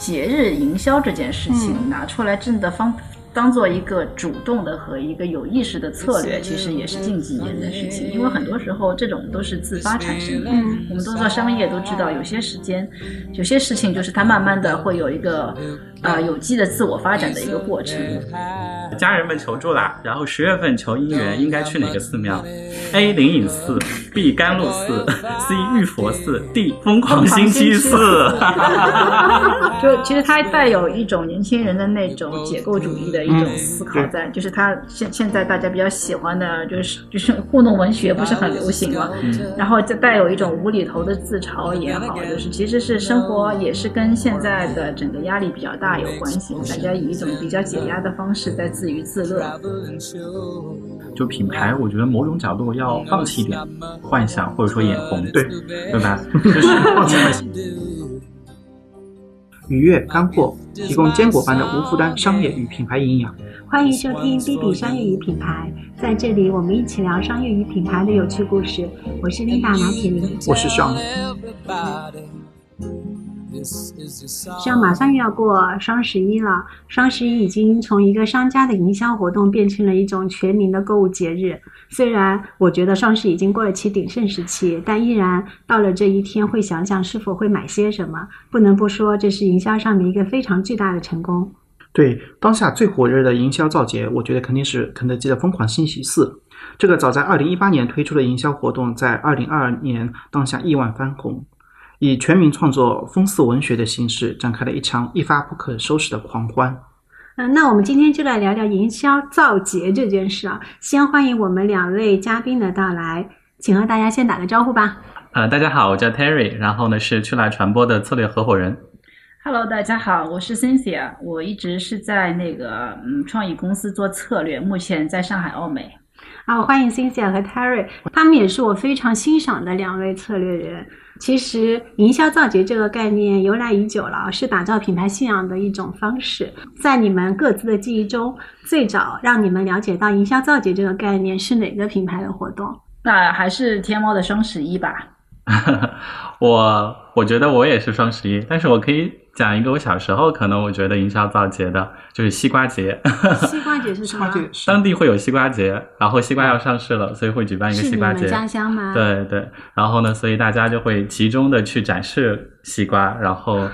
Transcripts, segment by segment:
节日营销这件事情拿出来真的方。当做一个主动的和一个有意识的策略，其实也是近几年的事情。因为很多时候这种都是自发产生的。我们都做商业都知道，有些时间，有些事情就是它慢慢的会有一个呃有机的自我发展的一个过程。家人们求助啦，然后十月份求姻缘，应该去哪个寺庙？A. 灵隐寺，B. 甘露寺，C. 玉佛寺，D. 疯狂星期四。就其实它带有一种年轻人的那种解构主义的一种思考在，就是它现现在大家比较喜欢的，就是就是糊弄文学不是很流行嘛？然后就带有一种无厘头的自嘲也好，就是其实是生活也是跟现在的整个压力比较大有关系，大家以一种比较解压的方式在自娱自乐。就品牌，我觉得某种角度要放弃一点幻想或者说眼红，对对吧？就是放弃幻想。愉悦干货，提供坚果般的无负担商业与品牌营养。欢迎收听 B B 商业与品牌，在这里我们一起聊商业与品牌的有趣故事。我是琳达拿铁林，我是尚。像马上又要过双十一了，双十一已经从一个商家的营销活动变成了一种全民的购物节日。虽然我觉得双十一已经过了其鼎盛时期，但依然到了这一天会想想是否会买些什么。不能不说，这是营销上的一个非常巨大的成功。对，当下最火热的营销造节，我觉得肯定是肯德基的疯狂星期四。这个早在二零一八年推出的营销活动，在二零二二年当下亿万翻红。以全民创作风似文学的形式，展开了一场一发不可收拾的狂欢。嗯，那我们今天就来聊聊营销造节这件事啊。先欢迎我们两位嘉宾的到来，请和大家先打个招呼吧。呃，大家好，我叫 Terry，然后呢是去来传播的策略合伙人。Hello，大家好，我是 Cynthia，我一直是在那个嗯创意公司做策略，目前在上海奥美。啊，欢迎 Cynthia 和 Terry，他们也是我非常欣赏的两位策略人。其实，营销造节这个概念由来已久了，是打造品牌信仰的一种方式。在你们各自的记忆中，最早让你们了解到营销造节这个概念是哪个品牌的活动？那还是天猫的双十一吧。我我觉得我也是双十一，但是我可以。讲一个我小时候可能我觉得营销造节的就是西瓜节。西瓜节是什么？当地会有西瓜节，然后西瓜要上市了，所以会举办一个西瓜节。家乡吗？对对，然后呢，所以大家就会集中的去展示西瓜，然后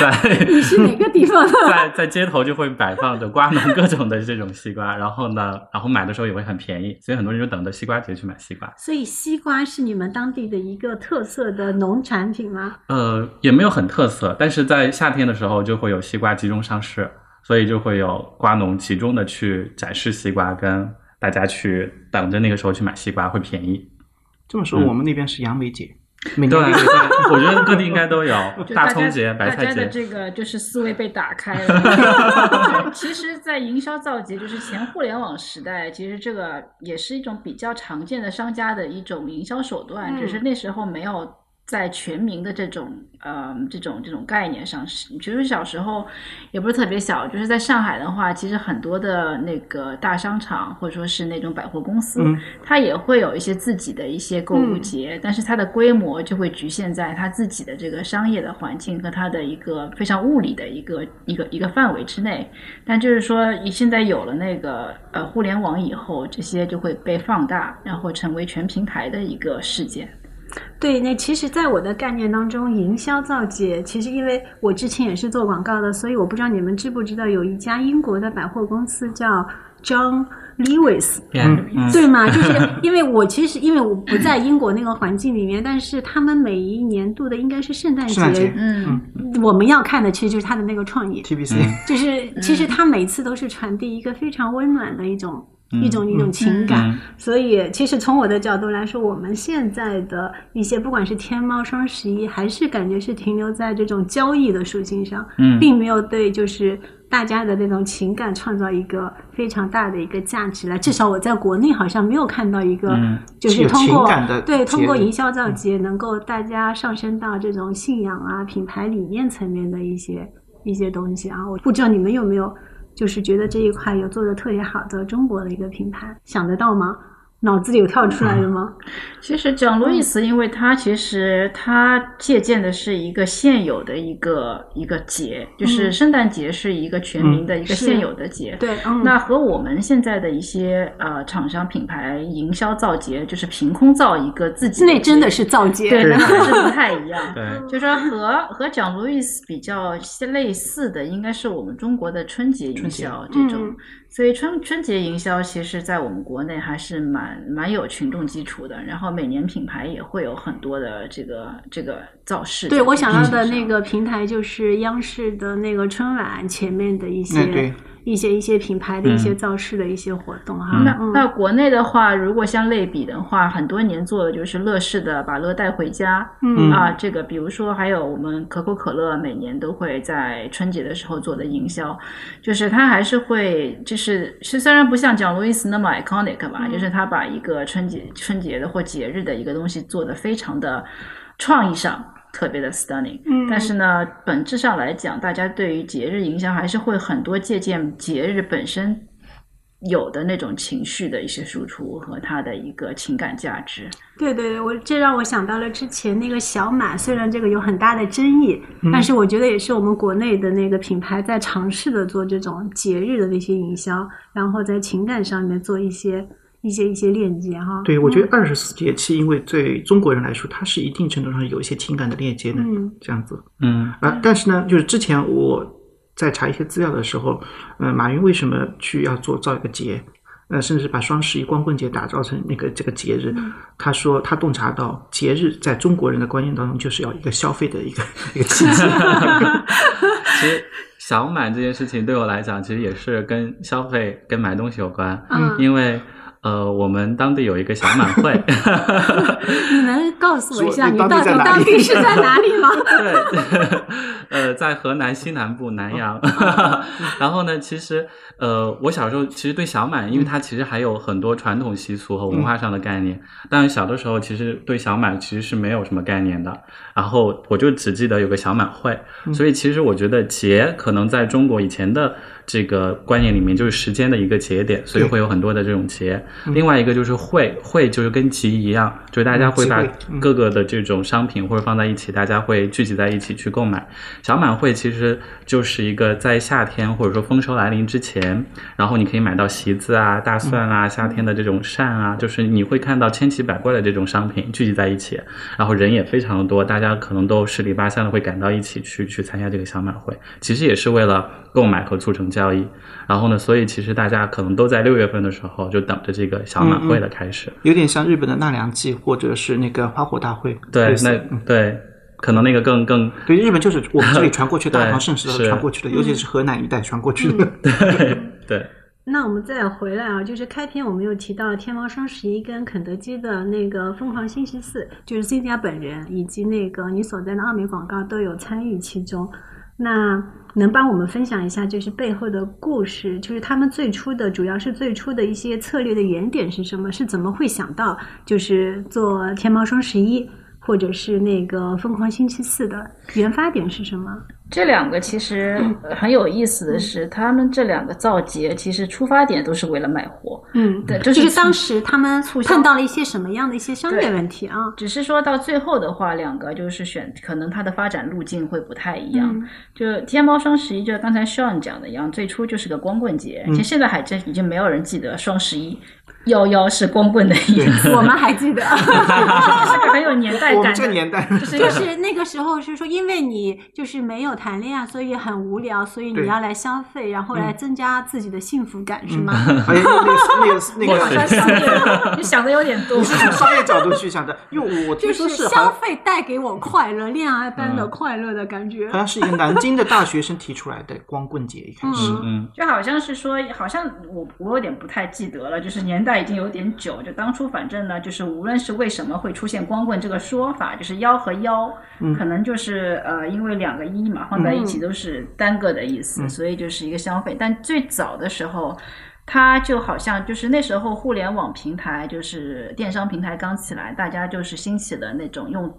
在你是哪个地方的？在在街头就会摆放着瓜农各种的这种西瓜，然后呢，然后买的时候也会很便宜，所以很多人就等着西瓜节去买西瓜。所以西瓜是你们当地的一个特色的农产品吗？呃，也没有很特色，但是在夏天的时候就会有西瓜集中上市，所以就会有瓜农集中的去展示西瓜，跟大家去等着那个时候去买西瓜会便宜。这么说，我们那边是杨梅节，对对，我觉得各地应该都有 大葱节、白菜节。大家的这个就是思维被打开了。其实，在营销造节，就是前互联网时代，其实这个也是一种比较常见的商家的一种营销手段，只是那时候没有。在全民的这种呃这种这种概念上，是其实小时候也不是特别小，就是在上海的话，其实很多的那个大商场或者说是那种百货公司，它也会有一些自己的一些购物节，但是它的规模就会局限在它自己的这个商业的环境和它的一个非常物理的一个一个一个范围之内。但就是说，现在有了那个呃互联网以后，这些就会被放大，然后成为全平台的一个事件。对，那其实，在我的概念当中，营销造节，其实因为我之前也是做广告的，所以我不知道你们知不知道，有一家英国的百货公司叫 John Lewis，对吗？就是因为我其实因为我不在英国那个环境里面，但是他们每一年度的应该是圣诞节，嗯，我们要看的其实就是他的那个创意，TBC，就是其实他每次都是传递一个非常温暖的一种。一种一种情感，所以其实从我的角度来说，我们现在的一些不管是天猫双十一，还是感觉是停留在这种交易的属性上，并没有对就是大家的那种情感创造一个非常大的一个价值来。至少我在国内好像没有看到一个，就是通过对通过营销造节，能够大家上升到这种信仰啊、品牌理念层面的一些一些东西啊。我不知道你们有没有。就是觉得这一块有做的特别好的中国的一个品牌，想得到吗？脑子里有跳出来的吗？其实讲路易斯，因为他其实他借鉴的是一个现有的一个一个节，就是圣诞节是一个全民的一个现有的节。对，嗯，那和我们现在的一些呃厂商品牌营销造节，就是凭空造一个自己，那真的是造节，对，那还是不太一样。对，就说和和讲路易斯比较类似的，应该是我们中国的春节营销这种。所以春春节营销，其实在我们国内还是蛮蛮有群众基础的。然后每年品牌也会有很多的这个这个造势。对我想到的那个平台就是央视的那个春晚前面的一些。一些一些品牌的一些造势的一些活动哈，那那国内的话，如果相类比的话，很多年做的就是乐视的把乐带回家，嗯。啊，这个比如说还有我们可口可乐每年都会在春节的时候做的营销，就是它还是会就是是虽然不像讲路易斯那么 iconic 吧，就是它把一个春节春节的或节日的一个东西做的非常的创意上。特别的 stunning，嗯，但是呢，本质上来讲，大家对于节日营销还是会很多借鉴节日本身有的那种情绪的一些输出和它的一个情感价值。对对对，我这让我想到了之前那个小马，虽然这个有很大的争议，但是我觉得也是我们国内的那个品牌在尝试的做这种节日的那些营销，然后在情感上面做一些。一些一些链接哈，对我觉得二十四节气，因为对中国人来说，它是一定程度上有一些情感的链接的，嗯。这样子，嗯。啊，但是呢，就是之前我在查一些资料的时候，呃，马云为什么去要做造一个节，呃，甚至把双十一光棍节打造成那个这个节日，他说他洞察到节日在中国人的观念当中就是要一个消费的一个 一个契机。其实小满这件事情对我来讲，其实也是跟消费跟买东西有关，嗯，因为。呃，我们当地有一个小满会，你能告诉我一下，你到底当地是在哪里吗？对，呃，在河南西南部南阳。然后呢，其实呃，我小时候其实对小满，因为它其实还有很多传统习俗和文化上的概念，但是小的时候其实对小满其实是没有什么概念的。然后我就只记得有个小满会，所以其实我觉得节可能在中国以前的。这个观念里面就是时间的一个节点，所以会有很多的这种节。另外一个就是会，会就是跟集一样，就是大家会把各个的这种商品或者放在一起，大家会聚集在一起去购买。小满会其实就是一个在夏天或者说丰收来临之前，然后你可以买到席子啊、大蒜啊、夏天的这种扇啊，就是你会看到千奇百怪的这种商品聚集在一起，然后人也非常的多，大家可能都十里八乡的会赶到一起去去参加这个小满会，其实也是为了购买和促成。交易，然后呢？所以其实大家可能都在六月份的时候就等着这个小满会的开始，有点像日本的纳凉季，或者是那个花火大会。对，那对，可能那个更更对。日本就是我们这里 传过去的大唐盛世传过去的，尤其是河南一带传过去的。对对。那我们再回来啊，就是开篇我们有提到天猫双十一跟肯德基的那个疯狂星期四，就是 C 家本人以及那个你所在的奥美广告都有参与其中。那能帮我们分享一下，就是背后的故事，就是他们最初的主要是最初的一些策略的原点是什么？是怎么会想到就是做天猫双十一，或者是那个疯狂星期四的原发点是什么？这两个其实 很有意思的是，他们这两个造节其实出发点都是为了卖货。嗯，对，就是当时他们碰到了一些什么样的一些商业问题啊？只是说到最后的话，两个就是选，可能它的发展路径会不太一样。就天猫双十一，就刚才 Sean 讲的一样，最初就是个光棍节，其实现在还真已经没有人记得双十一。幺幺是光棍的意思，我们还记得，是个很有年代感。这年代就是那个时候是说，因为你就是没有谈恋爱，所以很无聊，所以你要来消费，然后来增加自己的幸福感，是吗？哎，那个那个好像商业，你想的有点多。你是从商业角度去想的，因为我听说是消费带给我快乐，恋爱般的快乐的感觉。好像是一个南京的大学生提出来的光棍节，一开始，嗯，就好像是说，好像我我有点不太记得了，就是年代。已经有点久，就当初反正呢，就是无论是为什么会出现光棍这个说法，就是“妖”和“腰”，可能就是呃，因为两个“一”嘛放在一起都是单个的意思，所以就是一个消费。但最早的时候，它就好像就是那时候互联网平台，就是电商平台刚起来，大家就是兴起的那种用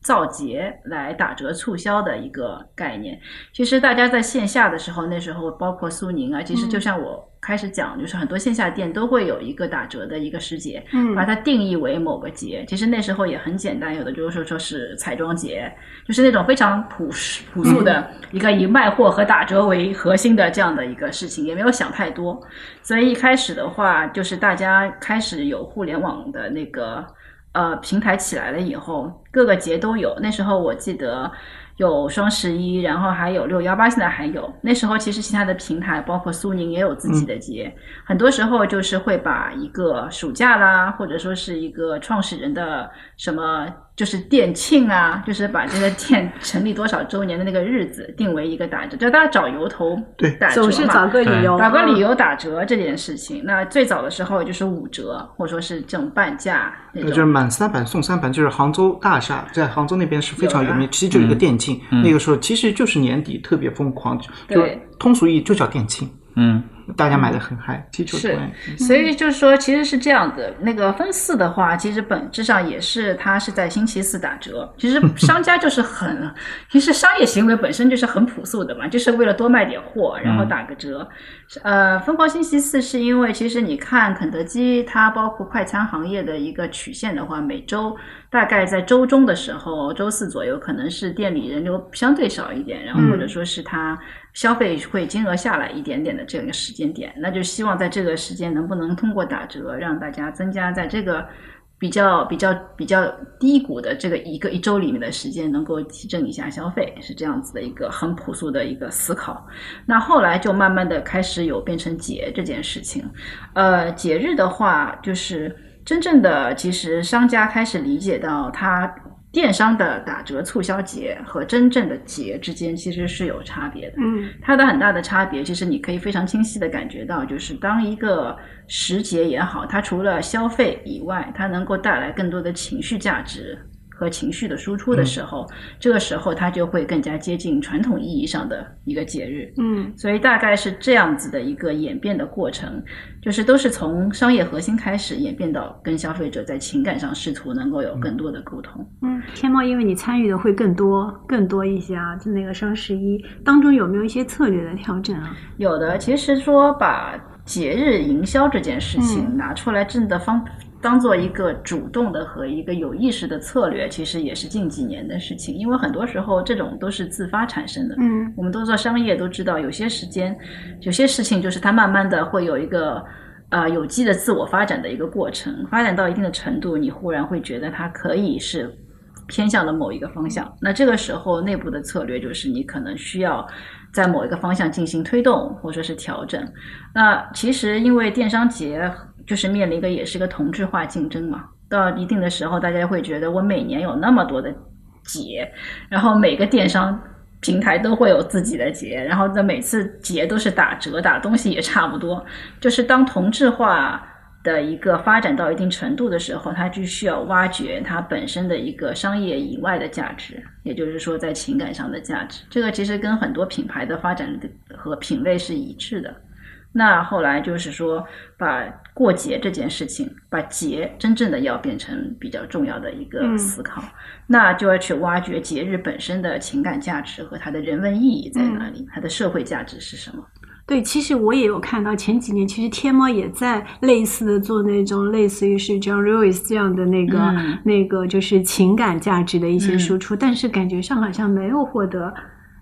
造节来打折促销的一个概念。其实大家在线下的时候，那时候包括苏宁啊，其实就像我开始讲，就是很多线下店都会有一个打折的一个时节，嗯把它定义为某个节。其实那时候也很简单，有的就是说说是彩妆节，就是那种非常朴实朴素的一个以卖货和打折为核心的这样的一个事情，也没有想太多。所以一开始的话，就是大家开始有互联网的那个呃平台起来了以后，各个节都有。那时候我记得有双十一，然后还有六幺八，现在还有。那时候其实其他的平台，包括苏宁也有自己的节，很多时候就是会把一个暑假啦，或者说是一个创始人的什么。就是店庆啊，就是把这个店成立多少周年的那个日子定为一个打折，就大家找由头对打折嘛，总是找个理由，找个理由。打折这件事情，那最早的时候就是五折，或者说是这种半价那呃，就是。满三百送三百，就是杭州大厦，在杭州那边是非常有名，有其实就是一个店庆。嗯那个时候其实就是年底特别疯狂，就对通俗意义就叫店庆，嗯大家买的很嗨，是所以就是说，其实是这样的。那个分四的话，其实本质上也是它是在星期四打折。其实商家就是很，其实商业行为本身就是很朴素的嘛，就是为了多卖点货，然后打个折。呃，疯狂星期四是因为其实你看肯德基，它包括快餐行业的一个曲线的话，每周大概在周中的时候，周四左右可能是店里人流相对少一点，然后或者说是它消费会金额下来一点点的这样一个时间点，那就希望在这个时间能不能通过打折让大家增加在这个比较比较比较低谷的这个一个一周里面的时间，能够提振一下消费，是这样子的一个很朴素的一个思考。那后来就慢慢的开始有变成节这件事情，呃，节日的话就是真正的其实商家开始理解到它。电商的打折促销节和真正的节之间其实是有差别的。嗯它的很大的差别，其实你可以非常清晰的感觉到，就是当一个时节也好，它除了消费以外，它能够带来更多的情绪价值和情绪的输出的时候，这个时候它就会更加接近传统意义上的一个节日。嗯所以大概是这样子的一个演变的过程，就是都是从商业核心开始演变到跟消费者在情感上试图能够有更多的沟通。嗯，天猫因为你参与的会更多更多一些啊，就那个双十一当中有没有一些策略的调整啊？有的，其实说把节日营销这件事情嗯拿出来真的方当做一个主动的和一个有意识的策略，其实也是近几年的事情。因为很多时候这种都是自发产生的。嗯我们都做商业都知道，有些时间，有些事情就是它慢慢的会有一个呃有机的自我发展的一个过程，发展到一定的程度，你忽然会觉得它可以是偏向了某一个方向。那这个时候内部的策略就是你可能需要在某一个方向进行推动或者说是调整。那其实因为电商节就是面临一个也是个同质化竞争嘛，到一定的时候，大家会觉得我每年有那么多的节，然后每个电商平台都会有自己的节，然后在每次节都是打折，打东西也差不多。就是当同质化的一个发展到一定程度的时候，它就需要挖掘它本身的一个商业以外的价值，也就是说在情感上的价值。这个其实跟很多品牌的发展和品类是一致的。那后来就是说，把过节这件事情，把节真正的要变成比较重要的一个嗯思考，那就要去挖掘节日本身的情感价值和它的人文意义在哪里，它的社会价值是什么。对，其实我也有看到前几年，其实天猫也在类似的做那种类似于是 John Lewis 这样的那个、嗯那个就是情感价值的一些嗯输出，但是感觉上好像没有获得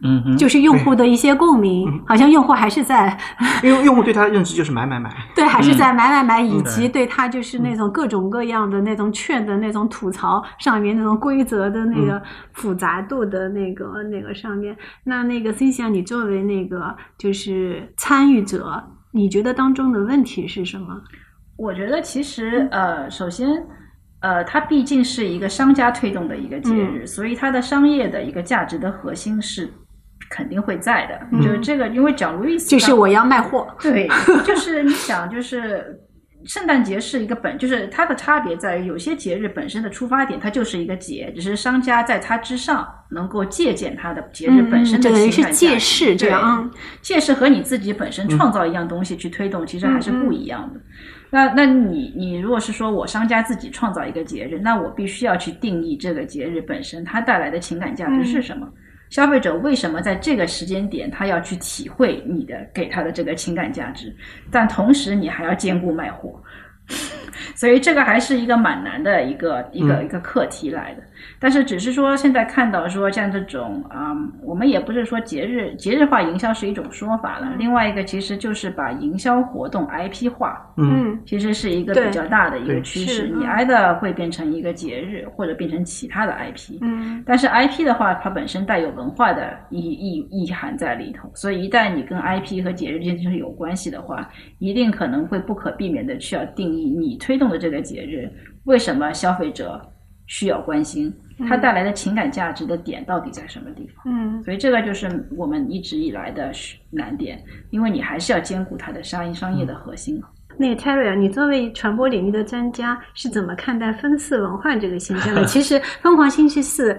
嗯哼，就是用户的一些共鸣，好像用户还是在因为用户对他的认知就是买买买，对，还是在买买买，以嗯及对他就是那种各种各样的那种券的那种吐槽上面那种规则的那个复杂度的那个那个上面。那那个 c i 你作为那个就是参与者，你觉得当中的问题是什么？我觉得其实呃，首先呃，它毕竟是一个商家推动的一个节日，所以它的商业的一个价值的核心是肯定会在的。就是这个，因为讲路易斯就是我要卖货，对，就是你想，就是圣诞节是一个本，就是它的差别在于，有些节日本身的出发点它就是一个节，只是商家在它之上能够借鉴它的节日本身的情感借势这样啊借势和你自己本身创造一样东西去推动，其实还是不一样的。那那你你如果是说我商家自己创造一个节日，那我必须要去定义这个节日本身它带来的情感价值是什么。消费者为什么在这个时间点他要去体会你的给他的这个情感价值？但同时你还要兼顾卖货，所以这个还是一个蛮难的一个一个一个课题来的。但是只是说现在看到说像这种啊、我们也不是说节日节日化营销是一种说法了，另外一个其实就是把营销活动 IP 化，嗯。嗯。其实是一个比较大的一个趋势。你嗯。i 的会变成一个节日，或者变成其他的 IP。嗯。但是 IP 的话，它本身带有文化的意意意涵在里头，所以一旦你跟 IP 和节日这件事有关系的话，一定可能会不可避免的需要定义你推动的这个节日为什么消费者需要关心，它带来的情感价值的点到底在什么地方。嗯所以这个就是我们一直以来的难点，因为你还是要兼顾它的商业商业的核心嘛。那个 Terry 啊，你作为传播领域的专家，是怎么看待分四文化这个现象的？其实《疯狂星期四》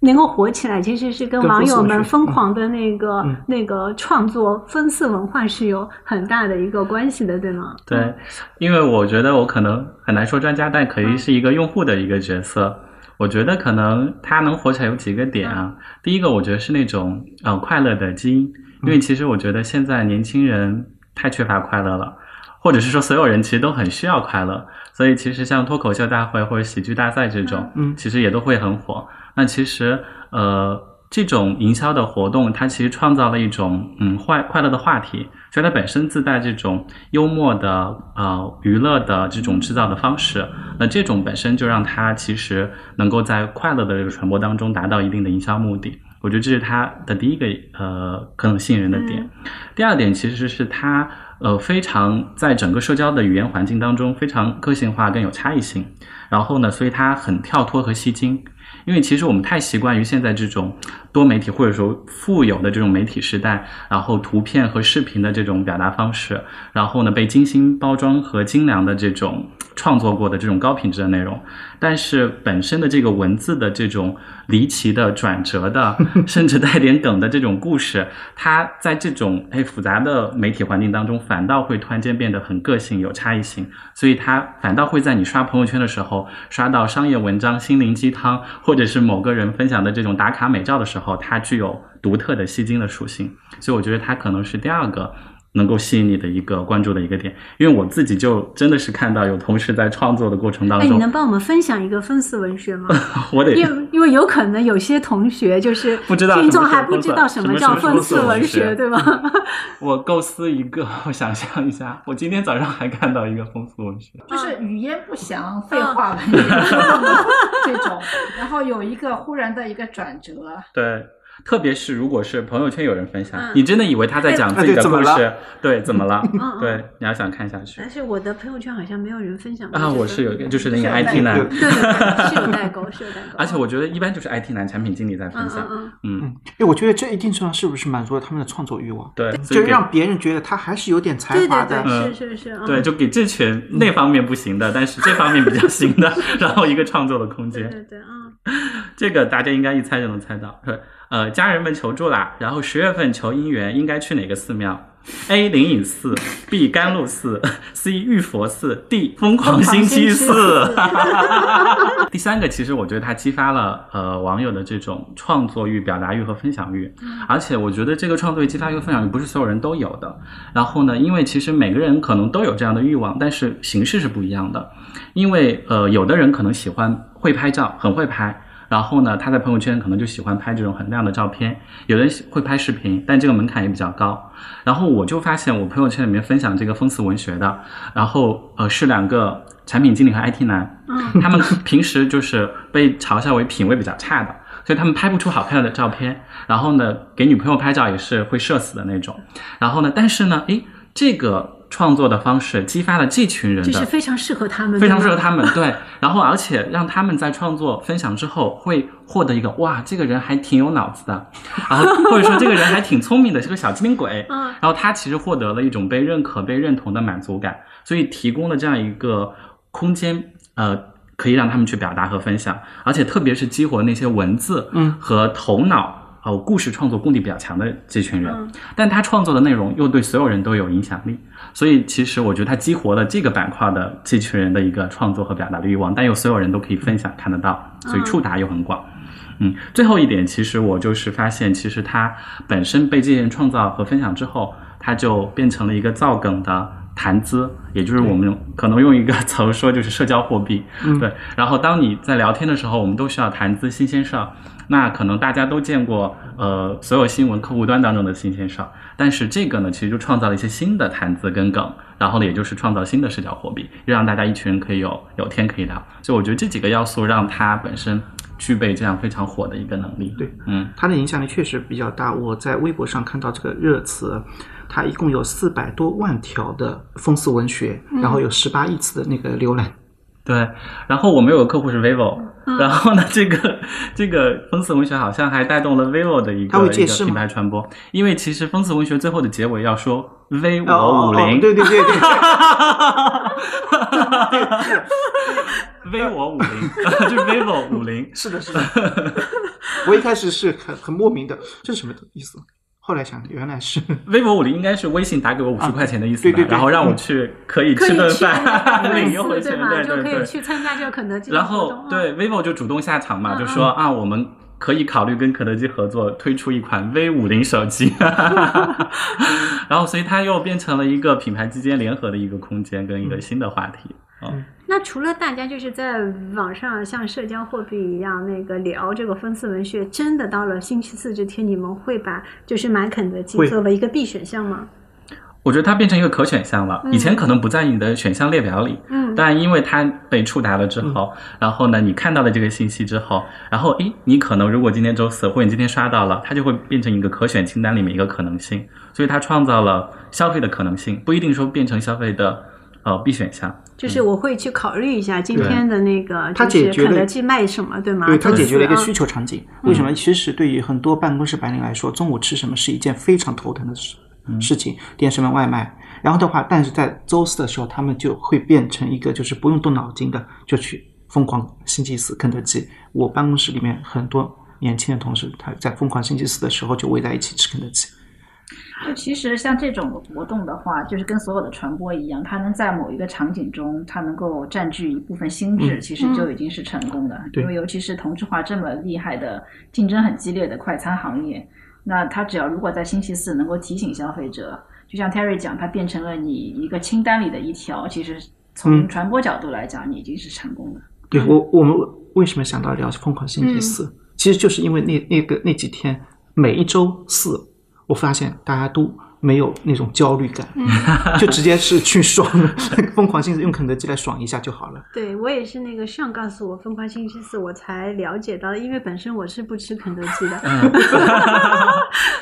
能够火起来，其实是跟跟网友们疯狂的那个、嗯那个创作分四文化是有很大的一个关系的，对吗？对，因为我觉得我可能很难说专家，但可以是一个用户的一个角色。我觉得可能它能火起来有几个点啊。第一个，我觉得是那种呃快乐的基因，因为其实我觉得现在年轻人太缺乏快乐了，或者是说所有人其实都很需要快乐，所以其实像脱口秀大会或者喜剧大赛这种，嗯其实也都会很火。那其实呃，这种营销的活动，它其实创造了一种嗯快快乐的话题，所以它本身自带这种幽默的呃娱乐的这种制造的方式。那这种本身就让它其实能够在快乐的这个传播当中达到一定的营销目的。我觉得这是它的第一个呃可能吸引人的点。第二点其实是它呃非常在整个社交的语言环境当中非常个性化更有差异性。然后呢，所以它很跳脱和吸睛。因为其实我们太习惯于现在这种多媒体或者说富有的这种媒体时代，然后图片和视频的这种表达方式，然后呢被精心包装和精良的这种创作过的这种高品质的内容，但是本身的这个文字的这种离奇的转折的，甚至带点梗的这种故事，它在这种哎复杂的媒体环境当中，反倒会突然间变得很个性、有差异性，所以它反倒会在你刷朋友圈的时候，刷到商业文章、心灵鸡汤，或者是某个人分享的这种打卡美照的时候，它具有独特的吸睛的属性，所以我觉得它可能是第二个。能够吸引你的一个关注的一个点，因为我自己就真的是看到有同事在创作的过程当中哎，你，能帮我们分享一个分四文学吗？我得因为因为有可能有些同学就是不知道听众还不知道什么叫分四文学，对吗？我构思一个，我想象一下，我今天早上还看到一个风俗文学，就是语焉不详，废话文学这种，然后有一个忽然的一个转折，对。特别是如果是朋友圈有人分享，嗯你真的以为他在讲自己的故事，对，怎么了？嗯嗯 对，你要想看下去但是我的朋友圈好像没有人分享啊！我是有一个，就是那个 IT 男，对对对，是有代沟，是有代沟。而且我觉得一般就是 IT 男产品经理在分嗯享，嗯嗯，嗯，哎，我觉得这一定程度上是不是满足了他们的创作欲望？对，就让别人觉得他还是有点才华的。对对，嗯是是是，嗯对，就给这群那方面不行的，但是这方面比较行的，然后一个创作的空间。对对对，嗯这个大家应该一猜就能猜到。是呃，家人们求助啦，然后十月份求姻缘，应该去哪个寺庙？A. 灵隐寺，B. 甘露寺，C. 玉佛寺，D. 疯狂星期四。第三个，其实我觉得它激发了呃网友的这种创作欲、表达欲和分享欲，而且我觉得这个创作欲、激发欲、分享欲不是所有人都有的。然后呢，因为其实每个人可能都有这样的欲望，但是形式是不一样的。因为呃，有的人可能喜欢会拍照，很会拍。然后呢，他在朋友圈可能就喜欢拍这种很亮的照片，有人喜会拍视频，但这个门槛也比较高。然后我就发现，我朋友圈里面分享这个风词文学的，然后呃是两个产品经理和 IT 男，嗯他们平时就是被嘲笑为品味比较差的，所以他们拍不出好看的照片。然后呢，给女朋友拍照也是会社死的那种。然后呢，但是呢，诶，这个创作的方式激发了这群人的，就是非常适合他们，非常适合他们。对，然后而且让他们在创作分享之后会获得一个哇，这个人还挺有脑子的，然后 或者说这个人还挺聪明的，是个小机灵鬼。嗯，然后他其实获得了一种被认可、被认同的满足感，所以提供了这样一个空间，呃，可以让他们去表达和分享，而且特别是激活那些文字，嗯和头脑。哦，故事创作功底比较强的这群人，嗯但他创作的内容又对所有人都有影响力，所以其实我觉得他激活了这个板块的这群人的一个创作和表达的欲望，但又所有人都可以分享看得到，所以触达又很广。嗯，最后一点，其实我就是发现，其实它本身被这些人创造和分享之后，它就变成了一个造梗的谈资，也就是我们可能用一个词儿说，就是社交货币。嗯对。然后当你在聊天的时候，我们都需要谈资新鲜事儿。那可能大家都见过，呃，所有新闻客户端当中的新鲜事儿，但是这个呢，其实就创造了一些新的谈资跟梗，然后呢，也就是创造新的社交货币，让大家一群人可以有有天可以聊。所以我觉得这几个要素让它本身具备这样非常火的一个能力。对，嗯，它的影响力确实比较大。我在微博上看到这个热词，它一共有四百多万条的风俗文学，然后有十八亿次的那个浏览。对。然后我们有个客户是 vivo，、嗯然后呢，这个这个风俗文学好像还带动了 vivo 的一它个一个品牌传播，因为其实风俗文学最后的结尾要说 v 哦我五零、哦对对对对，v 我五零，就是 vivo 五零。是的，是的。我一开始是很很莫名的，这是什么意思？后来想，原来是 vivo 五零应该是微信打给我五十啊块钱的意思吧，对对对然后让我去可以吃顿饭，领一回钱，对？对对对。就可以去参加这个肯德基的然。后对 vivo 就主动下场嘛，嗯就说啊，我们可以考虑跟肯德基合作，推出一款 V 五零手机。然后，所以它又变成了一个品牌之间联合的一个空间跟一个新的话题。嗯，那除了大家就是在网上像社交货币一样那个聊这个分次文学，真的到了星期四这天，你们会把就是买肯德基会作为一个必选项吗？我觉得它变成一个可选项了。嗯以前可能不在你的选项列表里，嗯，但因为它被触达了之后，然后呢，你看到了这个信息之后，然后诶，你可能如果今天周四或者你今天刷到了，它就会变成一个可选清单里面一个可能性，所以它创造了消费的可能性，不一定说变成消费的呃 B 选项。就是我会去考虑一下今天的那个，它就是解决肯德基卖什么，对吗？对，它周四啊解决了一个需求场景。为什么？其实对于很多办公室白领来说，中午吃什么是一件非常头疼的事事情，点什么外卖。然后的话，但是在周四的时候，他们就会变成一个就是不用动脑筋的，就去疯狂星期四肯德基。我办公室里面很多年轻的同事，他在疯狂星期四的时候就围在一起吃肯德基。就其实像这种活动的话，就是跟所有的传播一样，它能在某一个场景中，它能够占据一部分心智，嗯其实就已经是成功的。对因为尤其是同质化这么厉害的、竞争很激烈的快餐行业，那它只要如果在星期四能够提醒消费者，就像 Terry 讲，它变成了你一个清单里的一条，其实从嗯传播角度来讲，你已经是成功的。对我，我们为什么想到聊疯狂星期四？其实就是因为那那个那几天，每一周四，我发现大家都没有那种焦虑感，就直接是去爽，疯狂星期四用肯德基来爽一下就好了。对我也是那个上告诉我疯狂星期四，我才了解到，因为本身我是不吃肯德基的，嗯。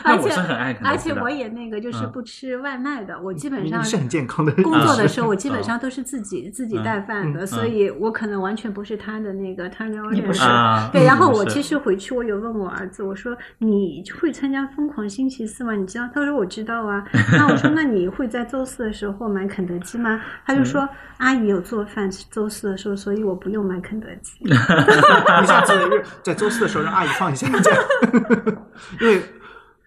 而且我很爱肯德基的。而且我也那个就是嗯。不吃外卖的，我基本上是很健康的工作的时候，啊我基本上都是自己自己带饭的，嗯。所以我可能完全不是他的那个不是。啊，对，然后我其实回去我有问我儿子，我说你会参加疯狂星期四吗？你知道？他说我知道啊。那我说那你会在周四的时候买肯德基吗？他就说阿姨有做饭周四的时候，所以我不用买肯德基。你下次在周四的时候让阿姨放一下，因为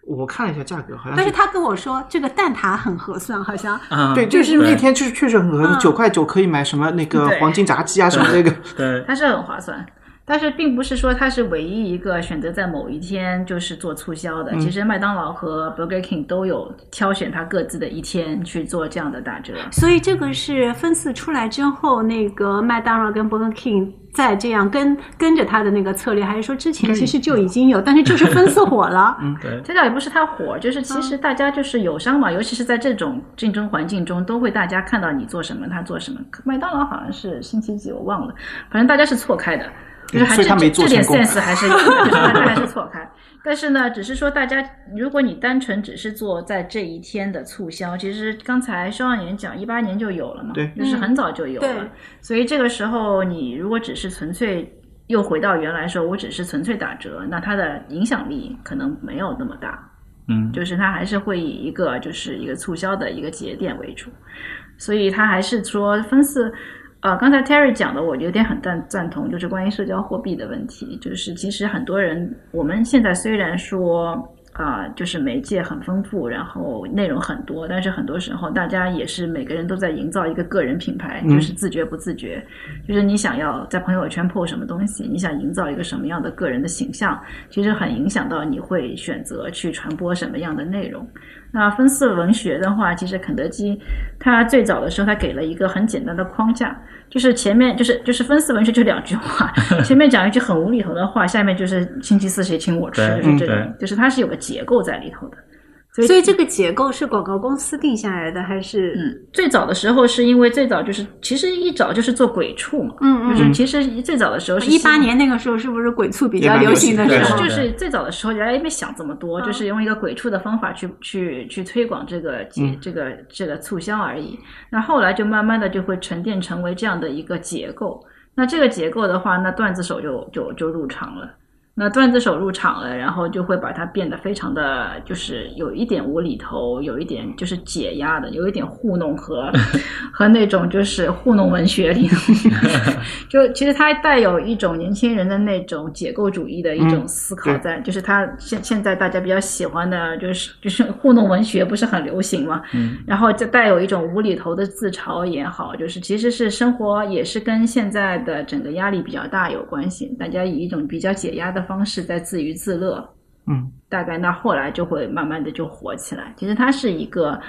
我看了一下价格，好像但是他跟我说这个蛋挞很合算，好像嗯，对，就是那天就是确实很合九块九可以买什么那个黄金炸鸡啊什么这个。对，它是很划算，但是并不是说它是唯一一个选择在某一天就是做促销的。其实麦当劳和 Burger King 都有挑选它各自的一天去做这样的打折。所以这个是分次出来之后，那个麦当劳跟 Burger King 再这样跟跟着他的那个策略，还是说之前其实就已经有，但是就是分次火了。嗯对，这倒也不是它火，就是其实大家就是友商嘛，尤其是在这种竞争环境中，都会大家看到你做什么，他做什么。麦当劳好像是星期几我忘了，反正大家是错开的。就是还这所以他没做这点 sense 还是有的，就是大家还是错开。但是呢，只是说大家，如果你单纯只是做在这一天的促销，其实刚才肖望言讲，一八年就有了嘛，对就是很早就有对了。所以这个时候，你如果只是纯粹又回到原来说，我只是纯粹打折，那它的影响力可能没有那么大。嗯，就是它还是会以一个就是一个促销的一个节点为主，所以它还是说分四。呃，刚才 Terry 讲的，我有点很赞赞同，就是关于社交货币的问题。就是其实很多人，我们现在虽然说啊、就是媒介很丰富，然后内容很多，但是很多时候大家也是每个人都在营造一个个人品牌，嗯就是自觉不自觉。就是你想要在朋友圈 po 什么东西，你想营造一个什么样的个人的形象，其实很影响到你会选择去传播什么样的内容。那分四文学的话，其实肯德基它最早的时候，它给了一个很简单的框架，就是前面就是就是分四文学就两句话，前面讲一句很无厘头的话，下面就是星期四谁请我吃，就是这种嗯，就是它是有个结构在里头的。所以所以这个结构是广告公司定下来的，还是嗯，最早的时候是因为最早就是其实一早就是做鬼畜嘛，嗯就是其实最早的时候是一八年那个时候是不是鬼畜比较流行的时候？就是最早的时候，原来也没想这么多，嗯就是用一个鬼畜的方法去去去推广这个这个这个促销而已。那后来就慢慢的就会沉淀成为这样的一个结构。那这个结构的话，那段子手就就就入场了。那段子手入场了，然后就会把它变得非常的，就是有一点无厘头，有一点就是解压的，有一点糊弄和 和那种就是糊弄文学里，就其实它带有一种年轻人的那种解构主义的一种嗯思考对。在，就是它现现在大家比较喜欢的，就是就是糊弄文学不是很流行嘛，嗯，然后就带有一种无厘头的自嘲也好，就是其实是生活也是跟现在的整个压力比较大有关系，大家以一种比较解压的方式在自娱自乐，嗯，大概那后来就会慢慢的就火起来。其实它是一个，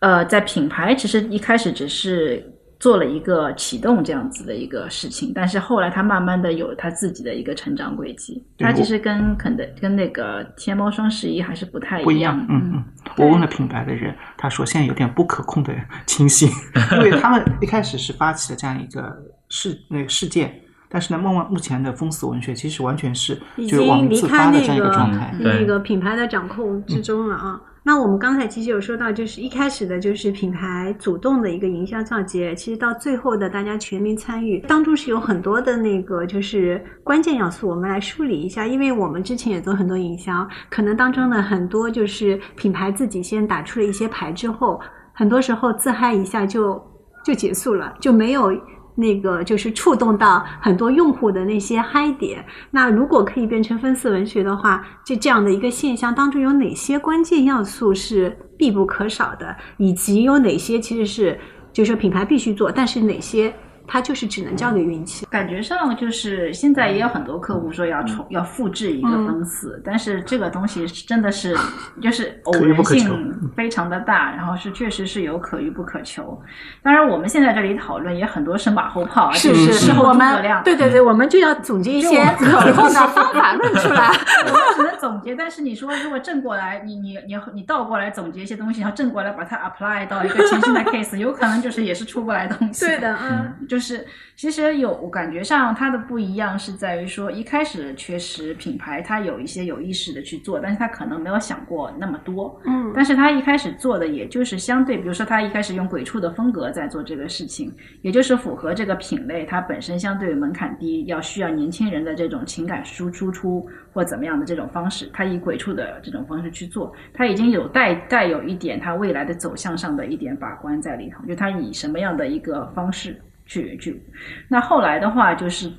呃，在品牌其实一开始只是做了一个启动这样子的一个事情，但是后来它慢慢的有它自己的一个成长轨迹。它其实跟肯德跟那个天猫双十一还是不太不一样样。。嗯嗯，我问了品牌的人，他说现在有点不可控的 情形，因为他们一开始是发起了这样一个事那个事件。但是呢，目目前的封死文学其实完全是已就是往经离自开那发的这样一个个状态。那个品牌的掌控之中了啊。那我们刚才其实有说到，就是一开始的就是品牌主动的一个营销造节，其实到最后的大家全民参与，当中是有很多的那个就是关键要素，我们来梳理一下。因为我们之前也做很多营销，可能当中的很多就是品牌自己先打出了一些牌之后，很多时候自嗨一下就就结束了，就没有。那个就是触动到很多用户的那些嗨点，那如果可以变成分四文学的话，就这样的一个现象当中有哪些关键要素是必不可少的，以及有哪些其实是就是说品牌必须做，但是哪些它就是只能交给运气。感觉上就是现在也有很多客户说要嗯重要复制一个分四，但是这个东西真的是 就是偶然性非常的大，然后是确实是有可遇不可求。当然，我们现在这里讨论也很多是马后炮，是就是事后我诸葛们亮。对对对，我们就要总结一些可控的方法论出来。我们只能总结，但是你说如果正过来，你你你你倒过来总结一些东西，然后正过来把它 apply 到一个全新的 case，有可能就是也是出不来东西。对的，嗯，就是其实有我感觉上它的不一样是在于说，一开始确实品牌它有一些有意识的去做，但是它可能没有想过那么多。嗯但是它一开始做的也就是相对，比如说它一开始用鬼畜的风格在做这个事情，也就是符合这个品类它本身相对门槛低，要需要年轻人的这种情感输输出或怎么样的这种方式，它以鬼畜的这种方式去做，它已经有带带有一点它未来的走向上的一点把关在里头，就它以什么样的一个方式去去，那后来的话就是。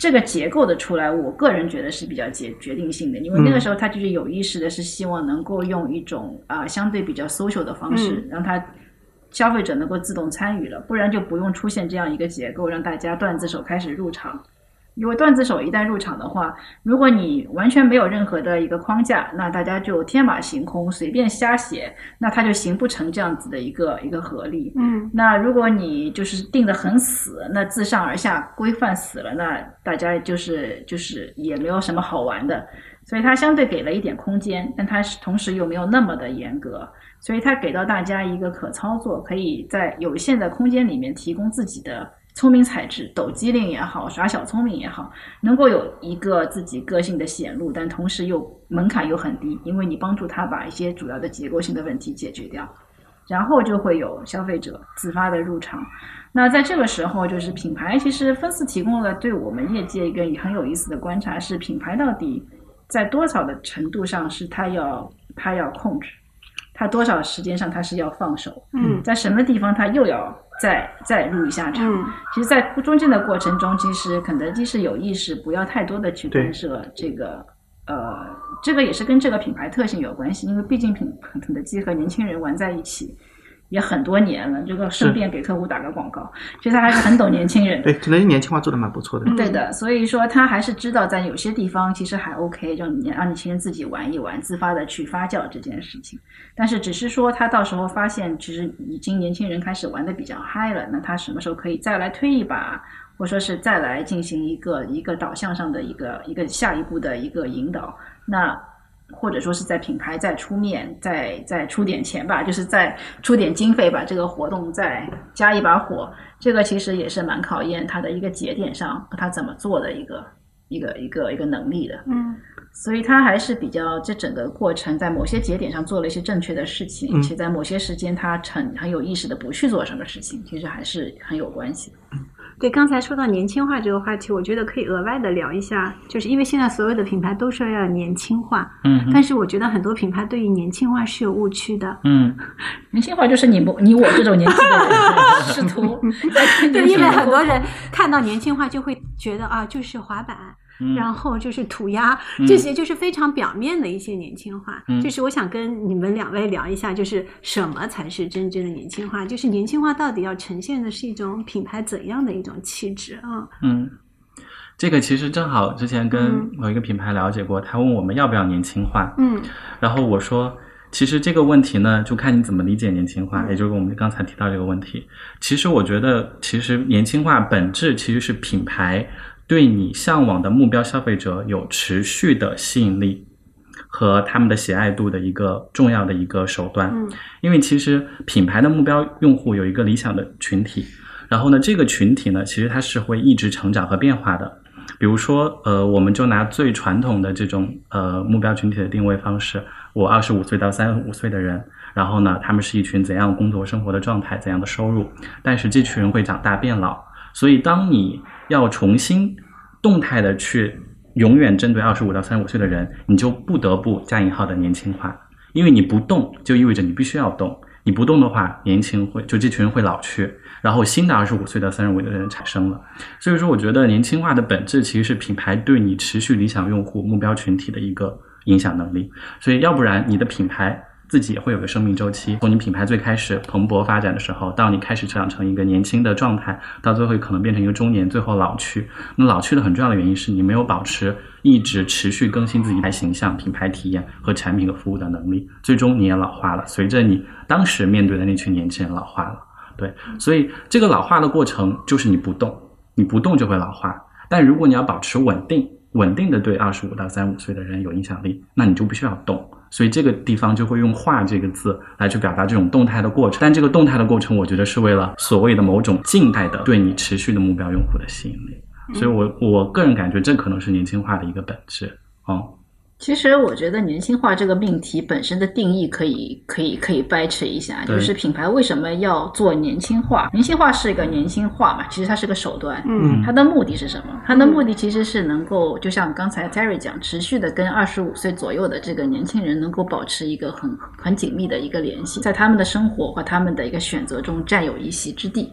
这个结构的出来，我个人觉得是比较决决定性的，因为那个时候他就是有意识的，是希望能够用一种啊、相对比较 social 的方式，让他消费者能够自动参与了，不然就不用出现这样一个结构，让大家段子手开始入场。因为段子手一旦入场的话，如果你完全没有任何的一个框架，那大家就天马行空，随便瞎写，那它就形不成这样子的一个一个合力。嗯那如果你就是定得很死，那自上而下规范死了，那大家就是就是也没有什么好玩的。所以它相对给了一点空间，但它是同时又没有那么的严格，所以它给到大家一个可操作，可以在有限的空间里面提供自己的聪明才智、抖机灵也好，耍小聪明也好，能够有一个自己个性的显露，但同时又门槛又很低，因为你帮助他把一些主要的结构性的问题解决掉，然后就会有消费者自发的入场。那在这个时候，就是品牌其实分次提供了对我们业界一个很有意思的观察，是品牌到底在多少的程度上是它要它要控制，它多少时间上它是要放手，嗯在什么地方它又要再再入一下场。嗯其实，在中间的过程中，其实肯德基是有意识不要太多的去干涉这个，呃，这个也是跟这个品牌特性有关系，因为毕竟品肯德基和年轻人玩在一起也很多年了，这个顺便给客户打个广告，其实他还是很懂年轻人的。对，可能年轻化做的蛮不错的。对的，所以说他还是知道在有些地方其实还 OK，让你让你轻人自己玩一玩，自发的去发酵这件事情。但是只是说他到时候发现，其实已经年轻人开始玩的比较嗨了，那他什么时候可以再来推一把，或者说是再来进行一个一个导向上的一个一个下一步的一个引导？那或者说是在品牌再出面，再再出点钱吧，就是再出点经费把这个活动再加一把火，这个其实也是蛮考验他的一个节点上和他怎么做的一个一个一个一个能力的。嗯所以他还是比较这整个过程在某些节点上做了一些正确的事情，嗯且在某些时间他很很有意识的不去做什么事情，其实还是很有关系。对，刚才说到年轻化这个话题，我觉得可以额外的聊一下，就是因为现在所有的品牌都说要年轻化，嗯但是我觉得很多品牌对于年轻化是有误区的。嗯，年轻化就是你们你我这种年轻的人 试图对，因为很多人看到年轻化就会觉得啊，就是滑板，嗯然后就是涂鸦，嗯这些就是非常表面的一些年轻化。嗯就是我想跟你们两位聊一下，就是什么才是真正的年轻化？就是年轻化到底要呈现的是一种品牌怎样的一种气质啊？嗯，这个其实正好之前跟嗯某一个品牌了解过，他问我们要不要年轻化，嗯然后我说，其实这个问题呢，就看你怎么理解年轻化，嗯也就是我们刚才提到这个问题。其实我觉得，其实年轻化本质其实是品牌对你向往的目标消费者有持续的吸引力和他们的喜爱度的一个重要的一个手段。嗯因为其实品牌的目标用户有一个理想的群体，然后呢，这个群体呢，其实它是会一直成长和变化的。比如说，呃，我们就拿最传统的这种呃目标群体的定位方式，我二十五岁到三十五岁的人，然后呢，他们是一群怎样工作生活的状态，怎样的收入，但是这群人会长大变老，所以当你要重新动态的去永远针对二十五到三十五岁的人，你就不得不加引号的年轻化，因为你不动，就意味着你必须要动。你不动的话，年轻会就这群人会老去，然后新的二十五岁到三十五岁的人产生了。所以说，我觉得年轻化的本质其实是品牌对你持续理想用户目标群体的一个影响能力。所以，要不然你的品牌自己也会有个生命周期。从你品牌最开始蓬勃发展的时候，到你开始成长成一个年轻的状态，到最后可能变成一个中年，最后老去。那老去的很重要的原因是你没有保持一直持续更新自己的形象、品牌体验和产品和服务的能力，最终你也老化了。随着你当时面对的那群年轻人老化了，对，所以这个老化的过程就是你不动，你不动就会老化。但如果你要保持稳定，稳定的对二十五到三十五岁的人有影响力，那你就必须要动。所以这个地方就会用“画”这个字来去表达这种动态的过程。但这个动态的过程，我觉得是为了所谓的某种静态的对你持续的目标用户的吸引力。所以我我个人感觉这可能是年轻化的一个本质。嗯，其实我觉得年轻化这个命题本身的定义可以可以可以掰扯一下，就是品牌为什么要做年轻化？年轻化是一个年轻化嘛，其实它是个手段。嗯它的目的是什么？它的目的其实是能够，就像刚才 Terry 讲，持续的跟二十五岁左右的这个年轻人能够保持一个很很紧密的一个联系，在他们的生活和他们的一个选择中占有一席之地。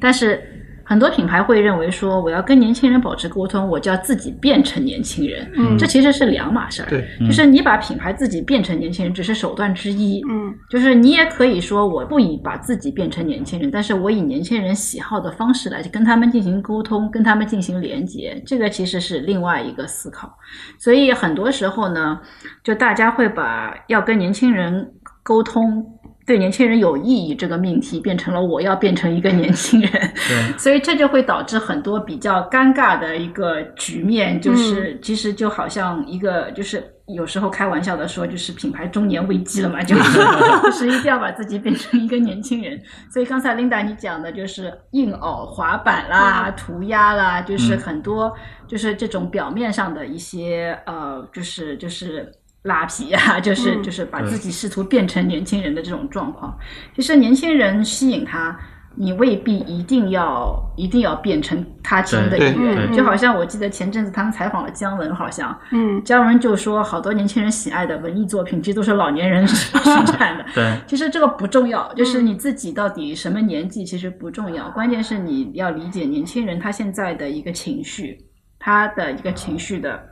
但是很多品牌会认为说，我要跟年轻人保持沟通，我就要自己变成年轻人，嗯这其实是两码事儿。对，就是你把品牌自己变成年轻人，只是手段之一。嗯就是你也可以说，我不以把自己变成年轻人，但是我以年轻人喜好的方式来跟他们进行沟通，跟他们进行连接，这个其实是另外一个思考。所以很多时候呢，就大家会把要跟年轻人沟通对年轻人有意义这个命题变成了我要变成一个年轻人，对，所以这就会导致很多比较尴尬的一个局面，就是其实就好像一个就是有时候开玩笑的说，就是品牌中年危机了嘛，就是 就是一定要把自己变成一个年轻人。所以刚才 Linda 你讲的就是硬袄、滑板啦、涂鸦啦，就是很多就是这种表面上的一些呃，就是就是。拉皮啊，就是嗯就是把自己试图变成年轻人的这种状况。其实年轻人吸引他，你未必一定要一定要变成他听的对一员。对就好像我记得前阵子他们采访了姜文，好像嗯姜文就说，好多年轻人喜爱的文艺作品，其实都是老年人 生产的。对，其实这个不重要，就是你自己到底什么年纪其实不重要，关键是你要理解年轻人他现在的一个情绪，他的一个情绪的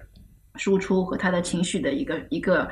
输出和他的情绪的一个一个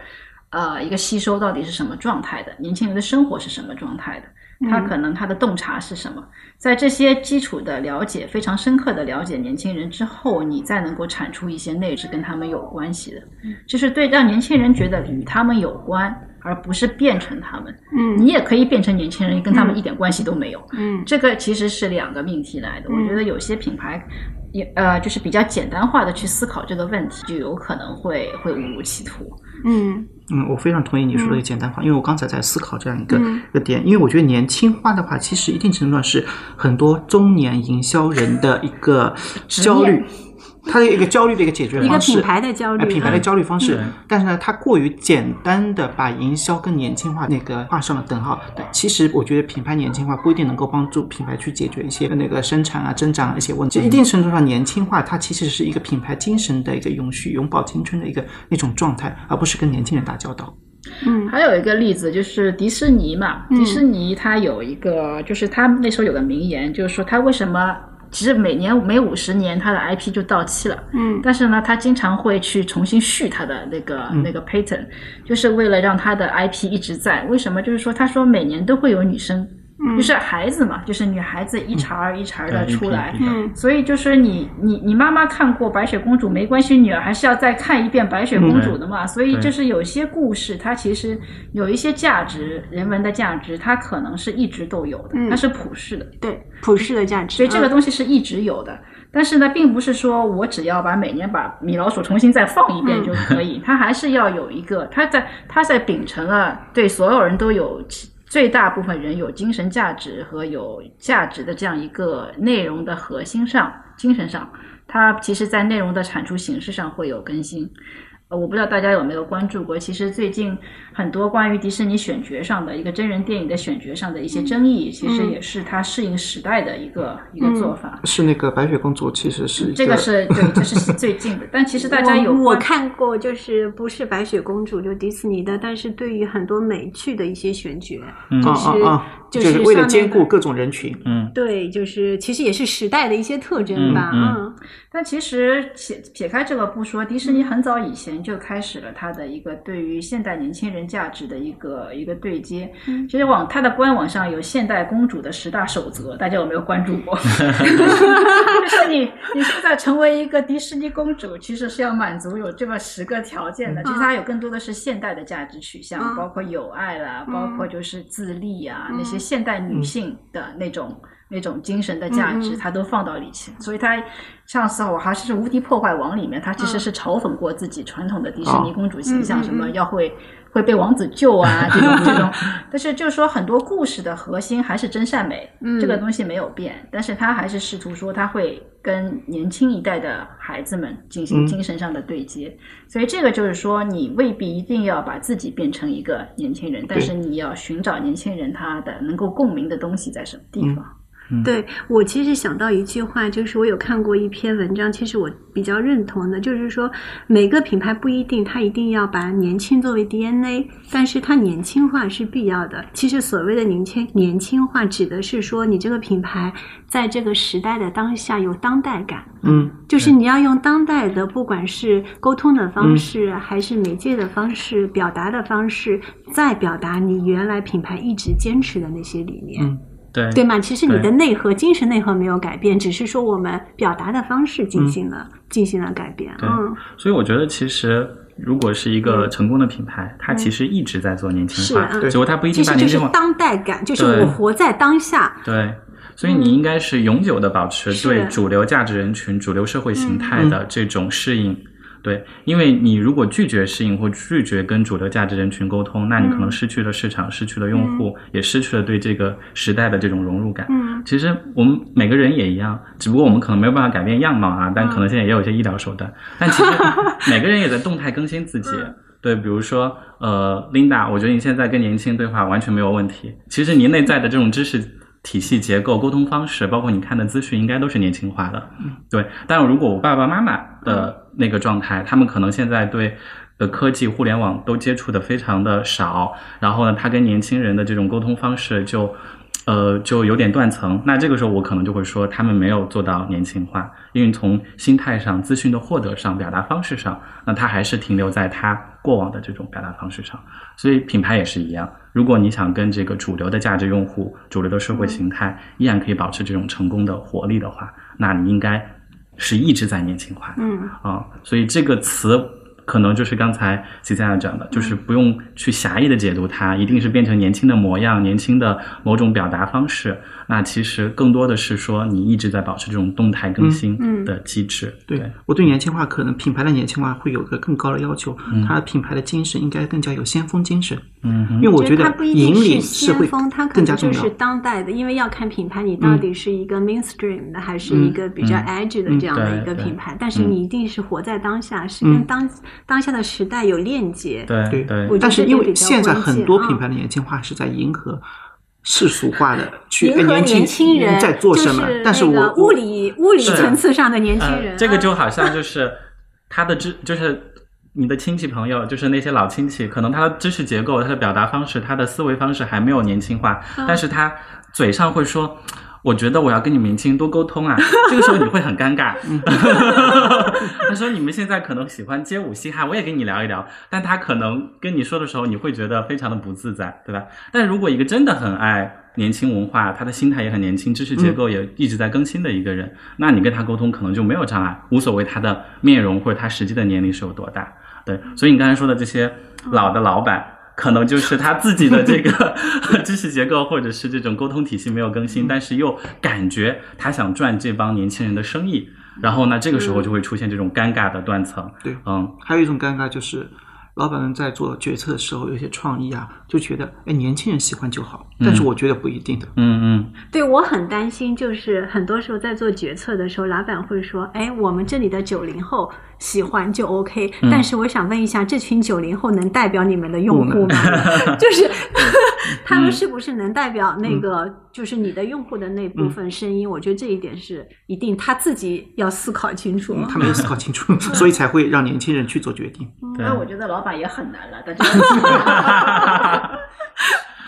呃一个吸收到底是什么状态的，年轻人的生活是什么状态的。他可能他的洞察是什么，在这些基础的了解、非常深刻的了解年轻人之后，你再能够产出一些内置跟他们有关系的，就是对让年轻人觉得与他们有关，而不是变成他们。嗯你也可以变成年轻人，跟他们一点关系都没有。嗯这个其实是两个命题来的。我觉得有些品牌也呃，就是比较简单化的去思考这个问题，就有可能会会误入歧途。嗯。嗯，我非常同意你说的简单化，因为我刚才在思考这样一个、嗯。一个点，因为我觉得年轻化的话，其实一定程度上是很多中年营销人的一个焦虑，他的一个焦虑的一个解决方式一个。品牌的焦虑哎，品牌的焦虑方式嗯，但是呢，它过于简单的把营销跟年轻化那个画上了等号。但其实我觉得品牌年轻化不一定能够帮助品牌去解决一些那个生产啊、增长啊一些问题。一定程度上，年轻化它其实是一个品牌精神的一个永续、永葆青春的一个那种状态，而不是跟年轻人打交道。嗯还有一个例子就是迪士尼嘛，嗯迪士尼它有一个，就是它那时候有个名言，就是说他为什么其实每年每五十年它的 IP 就到期了，嗯但是呢，他经常会去重新续他的那个、嗯那个 patent，就是为了让他的 IP 一直在。为什么？就是说，他说每年都会有女生，嗯就是孩子嘛，就是女孩子一茬儿一茬儿的出来所以就是你你你妈妈看过白雪公主没关系，女儿还是要再看一遍白雪公主的嘛。所以就是有些故事，它其实有一些价值，人文的价值，它可能是一直都有的，嗯。它是普世的。对普世的价值，所以这个嗯。东西是一直有的。但是呢，并不是说我只要把每年把米老鼠重新再放一遍就可以，它还是要有一个，它在它在秉承了对所有人都有其最大部分人有精神价值和有价值的这样一个内容的核心上，精神上，它其实在内容的产出形式上会有更新。呃，我不知道大家有没有关注过，其实最近很多关于迪士尼选角上的一个真人电影的选角上的一些争议，其实嗯也是它适应时代的一个、一个做法。是那个白雪公主，其实是一这个是对，这是最近的，但其实大家有我我看过，就是不是白雪公主，就迪士尼的，但是对于很多美剧的一些选角，就是就就是为了兼顾各种人群。嗯，对，就是其实也是时代的一些特征吧，嗯嗯但其实撇撇开这个不说，迪士尼很早以前就开始了它的一个对于现代年轻人价值的一个一个对接。嗯其实网它的官网上有现代公主的十大守则，大家有没有关注过？就是你你现在成为一个迪士尼公主，其实是要满足有这么十个条件的。其实它有更多的是现代的价值取向，嗯包括友爱啦，嗯包括就是自立啊，嗯那些现代女性的那种。那种精神的价值，嗯嗯。它都放到里去，所以她上次我还是《无敌破坏王》里面，她其实是嘲讽过自己传统的迪士尼公主形象，什么要会会被王子救啊 这种这种。但是就是说，很多故事的核心还是真善美，嗯这个东西没有变，但是他还是试图说，他会跟年轻一代的孩子们进行嗯精神上的对接。所以这个就是说，你未必一定要把自己变成一个年轻人，但是你要寻找年轻人他的能够共鸣的东西在什么地方。对我其实想到一句话，就是我有看过一篇文章，其实我比较认同的，就是说每个品牌不一定它一定要把年轻作为 DNA，但是它年轻化是必要的。其实所谓的年轻年轻化，指的是说你这个品牌在这个时代的当下有当代感。嗯，就是你要用当代的，不管是沟通的方式，还是媒介的方式、表达的方式，再表达你原来品牌一直坚持的那些理念。嗯对对吗？其实你的内核、精神内核没有改变，只是说我们表达的方式进行了、进行了改变。对嗯，所以我觉得其实。如果是一个成功的品牌，它其实一直在做年轻化，是啊只不过它不一定把年轻化。当代感，就是对我活在当下。对，所以你应该是永久的保持对主流价值人群、主流社会形态的这种适应。对，因为你如果拒绝适应或拒绝跟主流价值人群沟通，那你可能失去了市场，失去了用户，也失去了对这个时代的这种融入感。嗯，其实我们每个人也一样，只不过我们可能没有办法改变样貌啊，但可能现在也有一些医疗手段。但其实 每个人也在动态更新自己。对，比如说，呃，Linda，我觉得你现在跟年轻人对话完全没有问题。其实你内在的这种知识体系结构、沟通方式，包括你看的资讯，应该都是年轻化的。对，但如果我爸爸妈妈的那个状态，他们可能现在对的科技、互联网都接触的非常的少，然后呢，他跟年轻人的这种沟通方式就。呃，就有点断层。那这个时候，我可能就会说，他们没有做到年轻化，因为从心态上、资讯的获得上、表达方式上，那他还是停留在他过往的这种表达方式上。所以品牌也是一样，如果你想跟这个主流的价值用户、主流的社会形态依然可以保持这种成功的活力的话，那你应该是一直在年轻化。嗯啊，所以这个词可能就是刚才齐先生讲的，就是不用去狭义的解读它，一定是变成年轻的模样、年轻的某种表达方式。那其实更多的是说，你一直在保持这种动态更新的机制。对我对年轻化可能品牌的年轻化会有个更高的要求，它的品牌的精神应该更加有先锋精神，嗯哼因为我觉得它不一引定领是会是先锋，它可更加重要能就是。当代的，因为要看品牌，你到底是一个 mainstream 的，还是一个比较嗯 edge 的嗯这样的一个品牌。但是嗯你一定是活在当下，是嗯跟当当下的时代有链接。对对对但是因为现在很多啊品牌的年轻化是在迎合世俗化的去迎合跟年轻人在做什么就，但是我物理物理层次上的年轻人呃，，这个就啊好像就是他的知，就是你的亲戚朋友，就是那些老亲戚，可能他的知识结构、他的表达方式、他的思维方式还没有年轻化，嗯但是他嘴上会说。我觉得我要跟你们年轻人多沟通啊，这个时候你会很尴尬。他说你们现在可能喜欢街舞嘻哈，我也跟你聊一聊，但他可能跟你说的时候，你会觉得非常的不自在，对吧？但如果一个真的很爱年轻文化，他的心态也很年轻，知识结构也一直在更新的一个人，那你跟他沟通可能就没有障碍，无所谓他的面容或者他实际的年龄是有多大。对，所以你刚才说的这些老的老板。可能就是他自己的这个 知识结构，或者是这种沟通体系没有更新，但是又感觉他想赚这帮年轻人的生意，然后呢，这个时候就会出现这种尴尬的断层。对嗯，还有一种尴尬就是，老板们在做决策的时候有些创意啊，就觉得哎年轻人喜欢就好，但是我觉得不一定的。嗯嗯，对我很担心，就是很多时候在做决策的时候，老板会说：“哎，我们这里的九零后喜欢就 OK。嗯但是我想问一下，这群九零后能代表你们的用户吗？就是他们是不是能代表那个，就是你的用户的那部分声音？我觉得这一点是一定他自己要思考清楚。嗯他没有思考清楚，所以才会让年轻人去做决定。对那我觉得老板也很难了，大家。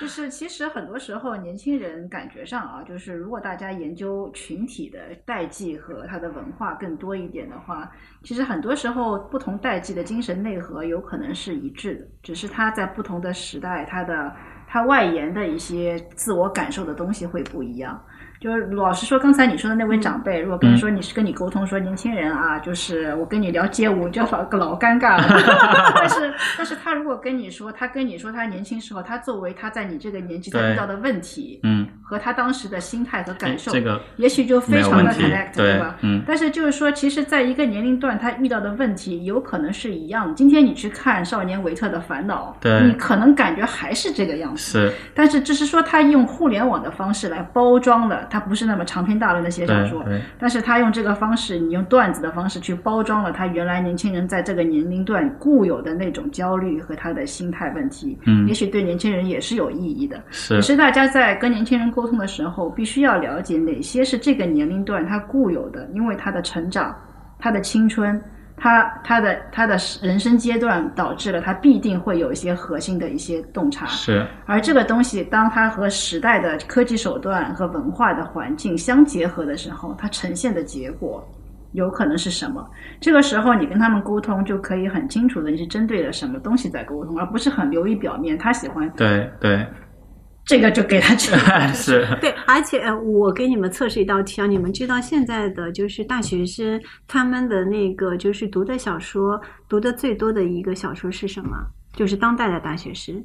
就是其实很多时候年轻人感觉上啊，就是如果大家研究群体的代际和他的文化更多一点的话，其实很多时候不同代际的精神内核有可能是一致的，只是他在不同的时代，他的他外延的一些自我感受的东西会不一样。就是老实说，刚才你说的那位长辈，如果跟你说你是跟你沟通说年轻人啊，就是我跟你聊街舞，就老老尴尬了。但是，但是他如果跟你说，他跟你说他年轻时候，他作为他在你这个年纪他遇到的问题，嗯，和他当时的心态和感受，这个也许就非常的 connect，，对吧？嗯但是就是说，其实在一个年龄段，他遇到的问题有可能是一样的。今天你去看《少年维特的烦恼》，对你可能感觉还是这个样子。是，但是只是说他用互联网的方式来包装了，他不是那么长篇大论的写小说，但是他用这个方式，你用段子的方式去包装了他原来年轻人在这个年龄段固有的那种焦虑和他的心态问题，嗯。也许对年轻人也是有意义的。是。只是大家在跟年轻人沟通的时候，必须要了解哪些是这个年龄段他固有的，因为他的成长、他的青春、他他的他的人生阶段导致了他必定会有一些核心的一些洞察。是，而这个东西，当它和时代的科技手段和文化的环境相结合的时候，它呈现的结果有可能是什么？这个时候你跟他们沟通，就可以很清楚的你是针对了什么东西在沟通，而不是很流于表面。他喜欢对对，这个就给他 吃。是，对，而且呃我给你们测试一道题啊，你们知道现在的就是大学生他们的那个就是读的小说读的最多的一个小说是什么？就是当代的大学生。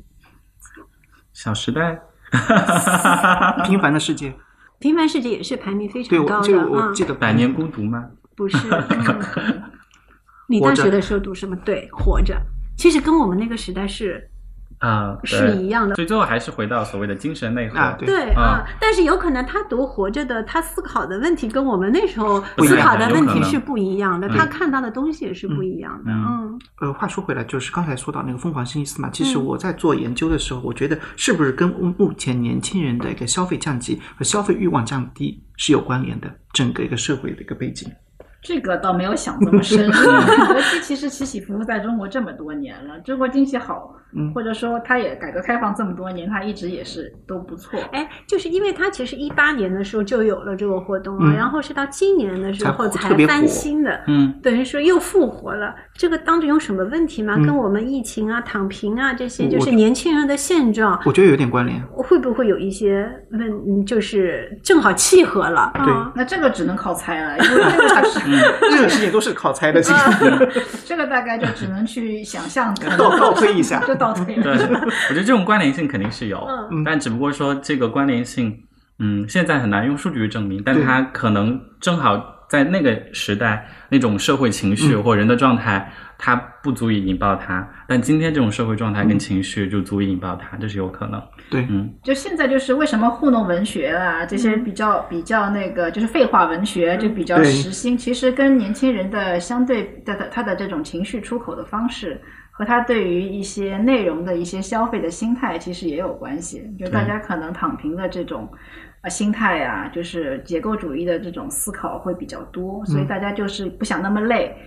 小时代，平凡的世界，平凡世界也是排名非，常高的啊，我记得百年孤独吗？不是。嗯你大学的时候读什么？对，活着。其实跟我们那个时代是啊，是一样的所以最后还是回到所谓的精神内核。啊对对啊啊，但是有可能他读活着的，他思考的问题跟我们那时候思考的问题是不一样的，嗯他看到的东西也是不一样的。嗯嗯呃，话说回来，就是刚才说到那个疯狂星期四嘛，其实嗯我在做研究的时候，我觉得是不是跟目目前年轻人的一个消费降级和消费欲望降低是有关联的，整个一个社会的一个背景。这个倒没有想这么深，德基其实起起伏伏在中国这么多年了，中国经济好，嗯或者说它也改革开放这么多年，它一直也是都不错。哎，就是因为它其实一八年的时候就有了这个活动了，嗯然后是到今年的时候才翻新的。嗯，等于说又复活了，这个当中有什么问题吗？嗯跟我们疫情啊、躺平啊这些，就是年轻人的现状，我觉得有点关联。会不会有一些问，嗯就是正好契合了？对啊那这个只能靠猜了，因为这个才是，任何事情都是靠猜的，其实这个大概就只能去想象，倒倒推一下。就倒推对，了。我觉得这种关联性肯定是有，嗯。但只不过说这个关联性，嗯，现在很难用数据去证明，但它可能正好在那个时代那种社会情绪嗯。或人的状态，它不足以引爆它，但今天这种社会状态跟情绪就足以引爆它，这是有可能。对，嗯，就现在就是为什么糊弄文学啊这些比较比较那个就是废话文学就比较对时兴，其实跟年轻人的相对的他的这种情绪出口的方式和他对于一些内容的一些消费的心态其实也有关系。就大家可能躺平的这种。啊，心态啊，就是结构主义的这种思考会比较多，所以大家就是不想那么累，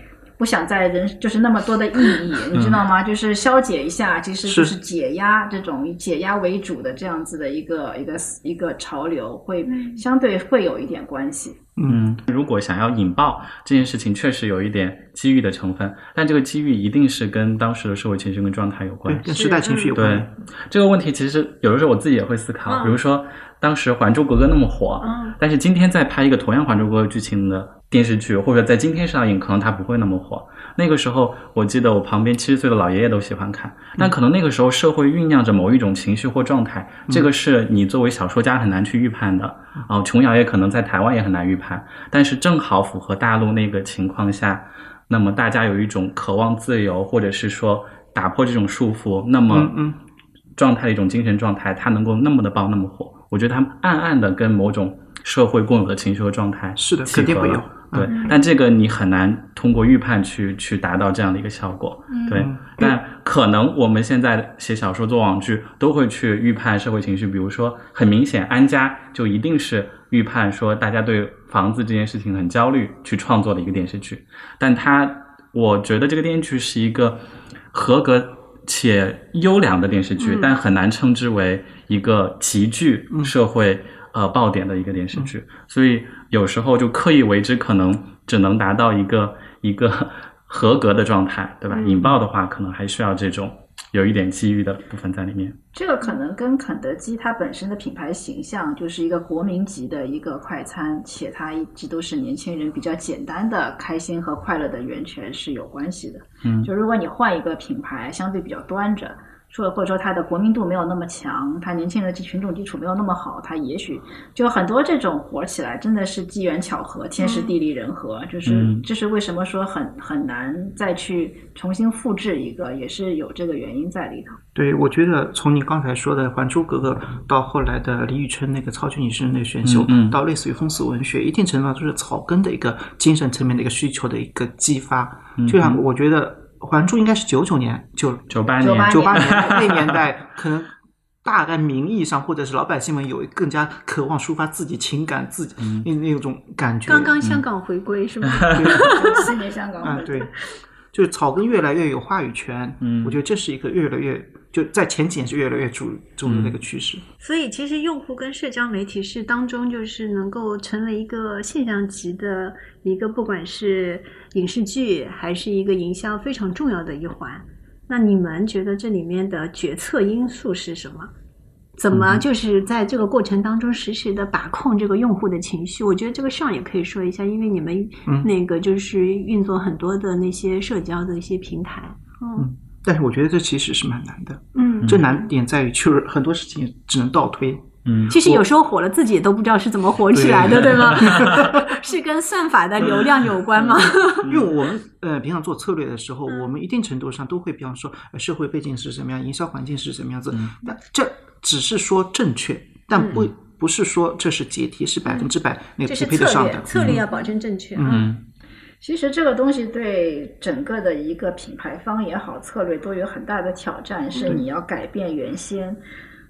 不想在人就是那么多的意义，你知道吗？就是消解一下，其实就是是解压这种以解压为主的这样子的一个一个一个潮流，会嗯相对会有一点关系。嗯，如果想要引爆这件事情，确实有一点机遇的成分，但这个机遇一定是跟当时的社会情绪跟状态有关，系。跟时代情绪有关对。这个问题，其实有的时候我自己也会思考，嗯比如说当时《还珠格格》那么火，嗯但是今天再拍一个同样《还珠格格》剧情的电视剧，或者在今天上映，可能它不会那么火。那个时候，我记得我旁边七十岁的老爷爷都喜欢看，但可能那个时候社会酝酿着某一种情绪或状态，这个是你作为小说家很难去预判的。啊，琼瑶也可能在台湾也很难预判，但是正好符合大陆那个情况下，那么大家有一种渴望自由，或者是说打破这种束缚，那么状态的一种精神状态，它能够那么的爆那么火，我觉得它暗暗的跟某种社会共有的情绪和状态是的肯定会有对，嗯。但这个你很难通过预判去去达到这样的一个效果。对。嗯，但可能我们现在写小说、做网剧都会去预判社会情绪，比如说很明显，安家就一定是预判说大家对房子这件事情很焦虑去创作的一个电视剧，但它我觉得这个电视剧是一个合格且优良的电视剧，嗯。但很难称之为一个极具嗯。社会、呃爆点的一个电视剧，所以有时候就刻意为之，可能只能达到一个一个 合格的状态，对吧？嗯引爆的话，可能还需要这种有一点机遇的部分在里面。这个可能跟肯德基它本身的品牌形象就是一个国民级的一个快餐，且它一直都是年轻人比较简单的开心和快乐的源泉是有关系的。嗯就如果你换一个品牌，相对比较端着，说或者说它的国民度没有那么强，它年轻人的群众基础没有那么好，它也许就很多这种火起来真的是机缘巧合、天时地利人和，就是嗯这是为什么说很很难再去重新复制一个，也是有这个原因在里头。对，我觉得从你刚才说的《还珠格格》到后来的李宇春那个超级女声那个选秀，嗯嗯到类似于风俗文学，一定程度上就是草根的一个精神层面的一个需求的一个激发。嗯就像我觉得《还珠》应该是九九年九九八98年，九八年那年代，可能大概名义上或者是老百姓们有更加渴望抒发自己情感、自己嗯那那种感觉。刚刚香港回归是吗？九七 年香港啊，回对，就是草根越来越有话语权。嗯我觉得这是一个越来越就在前几年是越来越主主流的一个趋势。所以其实用户跟社交媒体是当中就是能够成为一个现象级的一个，不管是影视剧还是一个营销非常重要的一环。那你们觉得这里面的决策因素是什么？怎么就是在这个过程当中实时的把控这个用户的情绪？我觉得这个上也可以说一下，因为你们那个就是运作很多的那些社交的一些平台，嗯，但是我觉得这其实是蛮难的，嗯，这难点在于就是很多事情只能倒推。嗯，其实有时候火了，自己也都不知道是怎么火起来的，对。吗？是跟算法的流量有关吗？因为我们呃平常做策略的时候，我们一定程度上都会，比方说社会背景是什么样，营销环境是什么样子，那这只是说正确，但不不是说这是解题是百分之百那个匹配得上的。策略要保证正确。嗯，其实这个东西对整个的一个品牌方也好，策略都有很大的挑战，是你要改变原先。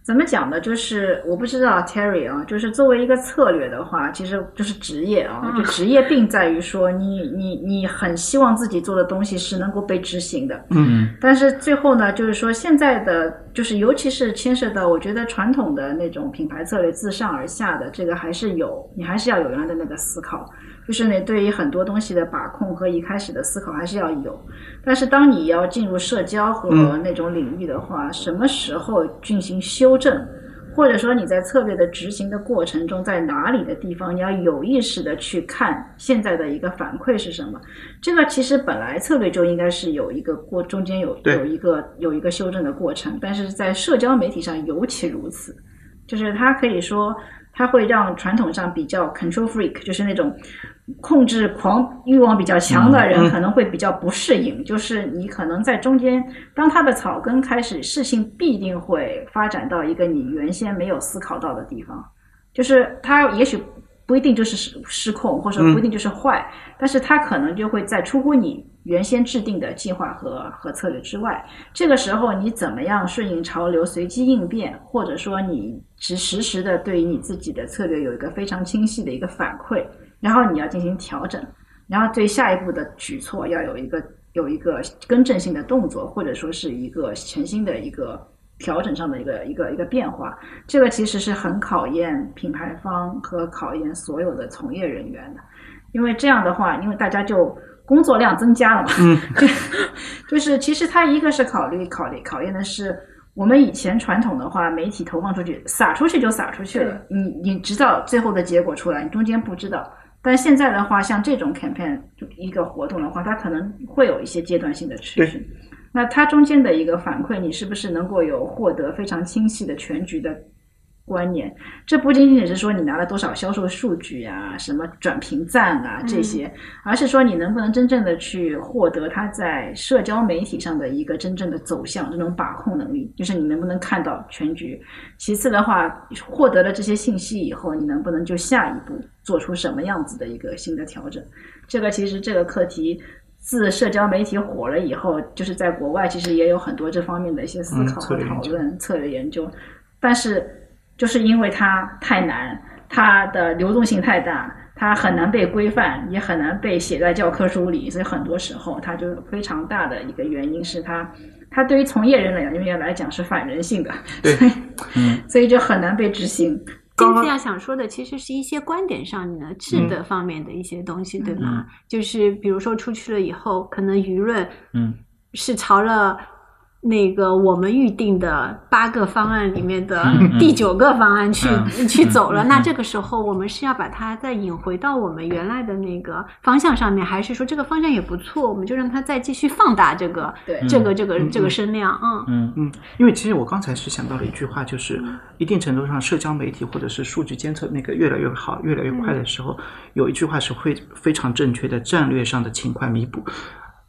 怎么讲呢？就是我不知道 Terry 啊，就是作为一个策略的话，其实就是职业啊，就职业病在于说你你你很希望自己做的东西是能够被执行的，嗯，但是最后呢，就是说现在的就是尤其是牵涉到，我觉得传统的那种品牌策略自上而下的这个还是有，你还是要有原来的那个思考。就是你对于很多东西的把控和一开始的思考还是要有，但是当你要进入社交和那种领域的话，什么时候进行修正，或者说你在策略的执行的过程中，在哪里的地方你要有意识的去看现在的一个反馈是什么？这个其实本来策略就应该是有一个过中间有有一个有一个修正的过程，但是在社交媒体上尤其如此，就是它可以说它会让传统上比较 control freak，就是那种。控制狂欲望比较强的人可能会比较不适应，就是你可能在中间，当他的草根开始，事情必定会发展到一个你原先没有思考到的地方，就是他也许不一定就是失失控，或者说不一定就是坏，但是他可能就会在出乎你原先制定的计划和和策略之外。这个时候你怎么样顺应潮流、随机应变，或者说你只实时的对于你自己的策略有一个非常清晰的一个反馈。然后你要进行调整，然后对下一步的举措要有一个有一个更正性的动作，或者说是一个全新的一个调整上的一个一个一个变化。这个其实是很考验品牌方和考验所有的从业人员的，因为这样的话，因为大家就工作量增加了嘛。嗯，就是其实它一个是考虑考虑考验的是我们以前传统的话，媒体投放出去撒出去就撒出去了，你你知道最后的结果出来，你中间不知道。但现在的话，像这种 campaign 一个活动的话，它可能会有一些阶段性的持续。那它中间的一个反馈，你是不是能够有获得非常清晰的全局的？观念，这不仅仅只是说你拿了多少销售数据啊，什么转评赞啊这些，而是说你能不能真正的去获得它在社交媒体上的一个真正的走向，这种把控能力，就是你能不能看到全局。其次的话，获得了这些信息以后，你能不能就下一步做出什么样子的一个新的调整？这个其实这个课题自社交媒体火了以后，就是在国外其实也有很多这方面的一些思考和讨论、策略研究，但是。就是因为它太难，它的流动性太大，它很难被规范，也很难被写在教科书里，所以很多时候它就非常大的一个原因是它，它对于从业人来员来讲是反人性的，对，嗯，所以就很难被执行。今天要想说的其实是一些观点上的质的方面的一些东西，对吗？就是比如说出去了以后，可能舆论，嗯，是朝了。那个我们预定的八个方案里面的第九个方案去去走了，那这个时候我们是要把它再引回到我们原来的那个方向上面，还是说这个方向也不错，我们就让它再继续放大这个这个这个这个声量啊？嗯嗯，因为其实我刚才是想到了一句话，就是一定程度上社交媒体或者是数据监测那个越来越好、越来越快的时候，有一句话是会非常正确的，战略上的情况弥补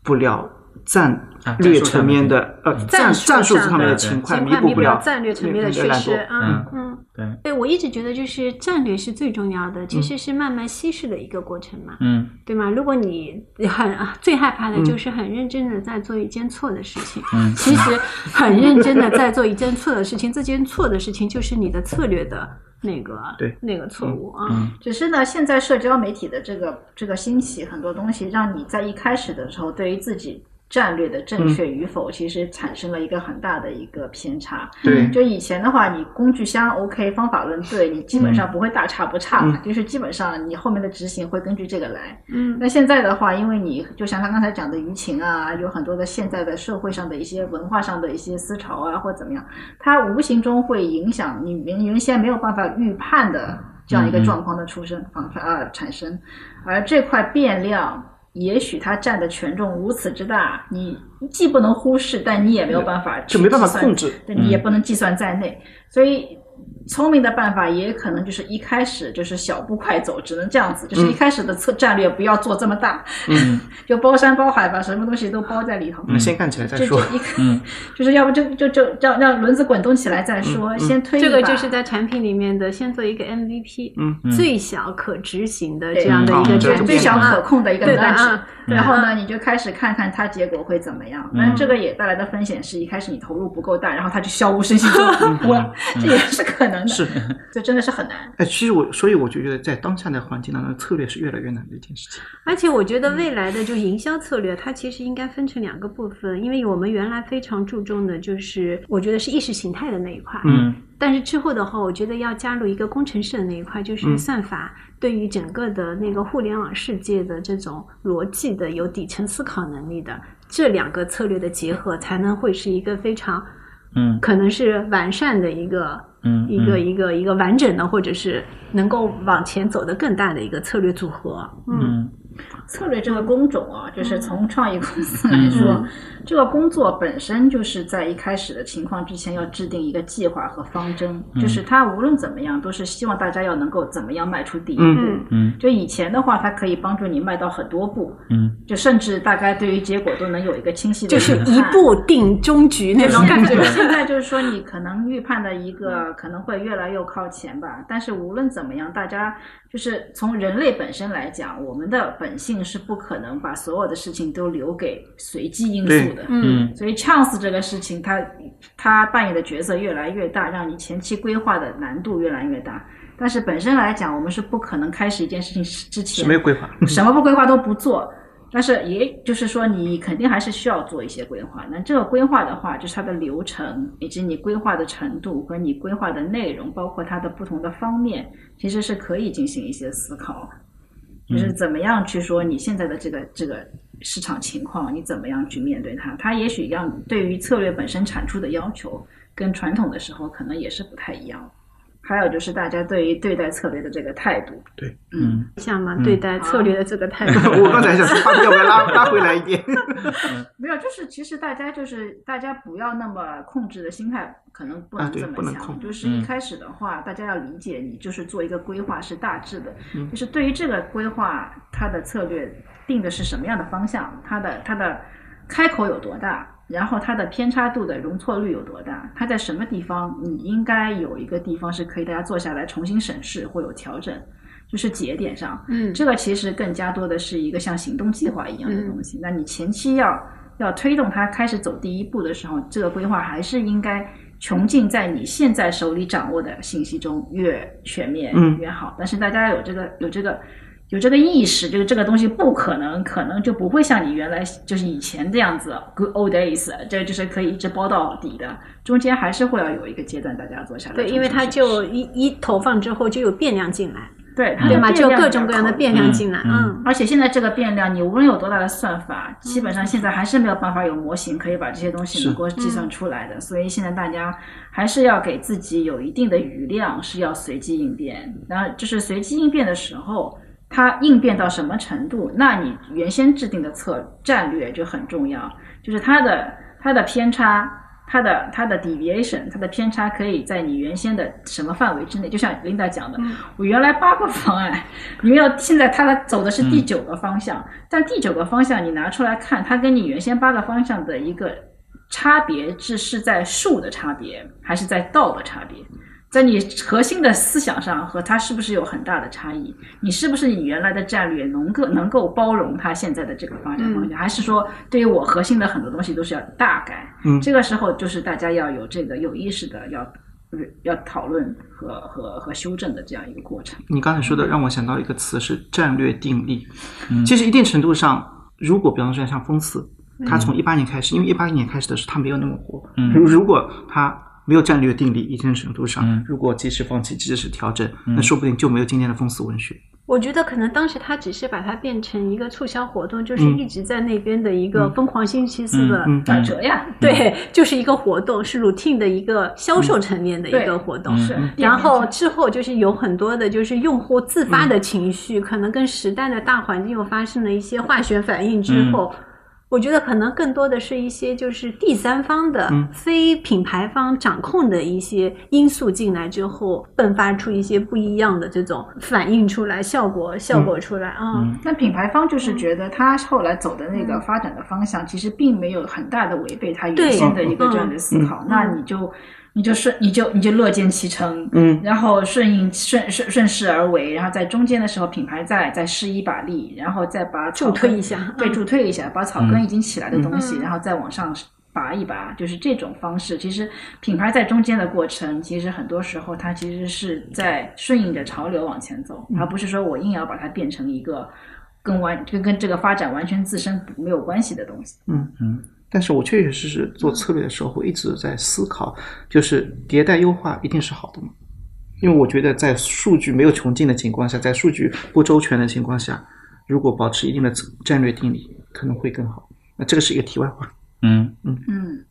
不了。战略层面的呃战战术上面的情况弥补不了战略层面的缺失。嗯嗯，对对，我一直觉得就是战略是最重要的，其实是慢慢稀释的一个过程嘛。嗯，对吗？如果你很最害怕的就是很认真的在做一件错的事情。嗯，其实很认真的在做一件错的事情，这件错的事情就是你的策略的那个对那个错误啊。只是呢，现在社交媒体的这个这个兴起，很多东西让你在一开始的时候对于自己。战略的正确与否，其实产生了一个很大的一个偏差。对就以前的话，你工具箱 OK，方法论对，你基本上不会大差不差，嗯就是基本上你后面的执行会根据这个来。嗯那现在的话，因为你就像他刚才讲的舆情啊，有很多的现在的社会上的一些文化上的一些思潮啊，或怎么样，它无形中会影响你原原先没有办法预判的这样一个状况的出生方啊产生，而这块变量。也许它占的权重如此之大，你既不能忽视，但你也没有办法去就没办法控制。对你也不能计算在内，所以聪明的办法也可能就是一开始就是小步快走，只能这样子，就是一开始的策战略不要做这么大，嗯。就包山包海，把什么东西都包在里头。我们先干起来再说。就。一嗯。就是要不就就就让让轮子滚动起来再说，先推这个就是在产品里面的，先做一个 MVP，嗯。嗯。最小可执行的这样的一个嗯产品最小可控的一个单值啊，对然后呢，啊你就开始看看它结果会怎么样。嗯。但是这个也带来的风险是一开始你投入不够大，然后它就悄无声息就糊了，这也是可能的。是，这真的是很难。哎，其实我，所以我就觉得在当下的环境当中，策略是越来越难的一件事情。而且我觉得未来的就营销策略，它其实应该分成两个部分，因为我们原来非常注重的就是，我觉得是意识形态的那一块，嗯但是之后的话，我觉得要加入一个工程师的那一块，就是嗯算法对于整个的那个互联网世界的这种逻辑的有底层思考能力的这两个策略的结合，才能会是一个非常嗯。可能是完善的一个嗯一个一个一个完整的，或者是能够往前走得更大的一个策略组合。嗯。嗯策略这个工种啊，就是从创意公司来说，嗯。这个工作本身就是在一开始的情况之前要制定一个计划和方针，就是它无论怎么样，都是希望大家要能够怎么样迈出第一步。嗯。嗯。就以前的话，它可以帮助你迈到很多步，嗯。就甚至大概对于结果都能有一个清晰的就是一步定终局那种感觉。现在就是说，你可能预判的一个可能会越来越靠前吧。但是无论怎么样，大家就是从人类本身来讲，我们的本性是不可能把所有的事情都留给随机因素的。嗯所以 chance 这个事情，它它扮演的角色越来越大，让你前期规划的难度越来越大。但是本身来讲，我们是不可能开始一件事情之前是没有规划。什么不规划都不做。但是也就是说，你肯定还是需要做一些规划。那这个规划的话，就是它的流程，以及你规划的程度和你规划的内容，包括它的不同的方面，其实是可以进行一些思考。就是怎么样去说你现在的这个这个市场情况，你怎么样去面对它？它也许让对于策略本身产出的要求，跟传统的时候可能也是不太一样。还有就是大家对于对待策略的这个态度，对，嗯，像嘛嗯对待策略的这个态度。我刚才想说，话题要不要拉 拉回来一点？没有，就是其实大家就是大家不要那么控制的心态，可能不能这么强。不能控就是一嗯开始的话，大家要理解，你就是做一个规划是大致的，嗯就是对于这个规划，它的策略定的是什么样的方向，它的它的开口有多大，然后它的偏差度的容错率有多大，它在什么地方，你应该有一个地方是可以大家坐下来重新审视或有调整，就是节点上。嗯这个其实更加多的是一个像行动计划一样嗯的东西。那你前期要要推动它开始走第一步的时候，这个规划还是应该穷尽在你现在手里掌握的信息中越全面嗯越好。但是大家有这个有这个。有这个意识，就是这个东西不可能，可能就不会像你原来就是以前这样子，good old days，这就是可以一直包到底的。中间还是会要有一个阶段，大家做下来对。因为它就一一投放之后就有变量进来，对它对吗？就变各种各样的变量进来，嗯嗯而且现在这个变量，你无论有多大的算法，基本上现在还是没有办法有模型可以把这些东西能够计算出来的。所以现在大家还是要给自己有一定的余量，是要随机应变。然后就是随机应变的时候，它应变到什么程度，那你原先制定的策战略就很重要，就是它的它的偏差。它的它的 deviation，它的偏差可以在你原先的什么范围之内？就像琳达讲的，我原来八个方案，你要现在它走的是第九个方向，但第九个方向你拿出来看，它跟你原先八个方向的一个差别是是在数的差别，还是在道的差别？在你核心的思想上和他是不是有很大的差异？你是不是你原来的战略能够能够包容他现在的这个发展方向，还是说对于我核心的很多东西都是要大改？嗯这个时候就是大家要有这个有意识的要要讨论和和和修正的这样一个过程。你刚才说的让我想到一个词是战略定力。嗯其实一定程度上，如果比方说像风四，他从一八年开始，因为一八年开始的时候他没有那么火。嗯如如果它没有战略定力，一定程度上，嗯。如果及时放弃，及时调整，嗯。那说不定就没有今天的风俗文学。我觉得可能当时他只是把它变成一个促销活动，就是嗯。一直在那边的一个嗯疯狂星期四的，嗯打折呀，对，就是一个活动，是 routine 的一个销售层面的一个活动。嗯是。然后之后就是有很多的，就是用户自发的情绪，可能跟时代的大环境又发生了一些化学反应之后，我觉得可能更多的是一些就是第三方的、嗯。非品牌方掌控的一些因素进来之后，迸发出一些不一样的这种反应出来，效果效果出来啊。嗯。那品牌方就是觉得他后来走的那个发展的方向，其实并没有很大的违背他原先的一个这样的思考，那你就你就顺你就你就乐见其成，嗯然后顺应顺顺顺势而为，然后在中间的时候，品牌再再施一把力，然后再把草助推一下对，嗯助推一下，把草根嗯已经起来的东西，嗯然后再往上拔一拔，就是这种方式。其实品牌在中间的过程，其实很多时候它其实是在顺应着潮流往前走，而不是说我硬要把它变成一个跟完跟跟这个发展完全自身没有关系的东西。嗯嗯。但是我确确实实做策略的时候，会一直在思考，就是迭代优化一定是好的吗？因为我觉得在数据没有穷尽的情况下，在数据不周全的情况下，如果保持一定的战略定力，可能会更好。那这个是一个题外话。嗯，嗯，嗯，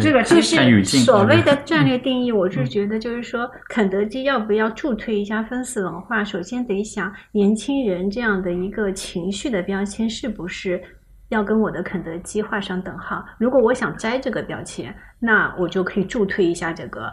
这个其实看语境，所谓的嗯战略定义，我是觉得就是说，肯德基要不要助推一下分子文化，首先得想年轻人这样的一个情绪的标签是不是要跟我的肯德基画上等号。如果我想摘这个标签，那我就可以助推一下这个。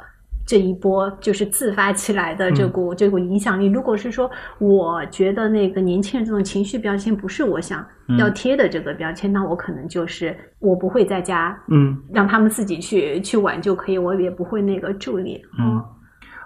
这一波就是自发起来的这股、这股影响力。如果是说，我觉得那个年轻人这种情绪标签不是我想要嗯贴的这个标签，那我可能就是我不会在家嗯让他们自己去去玩就可以，我也不会那个助力。嗯，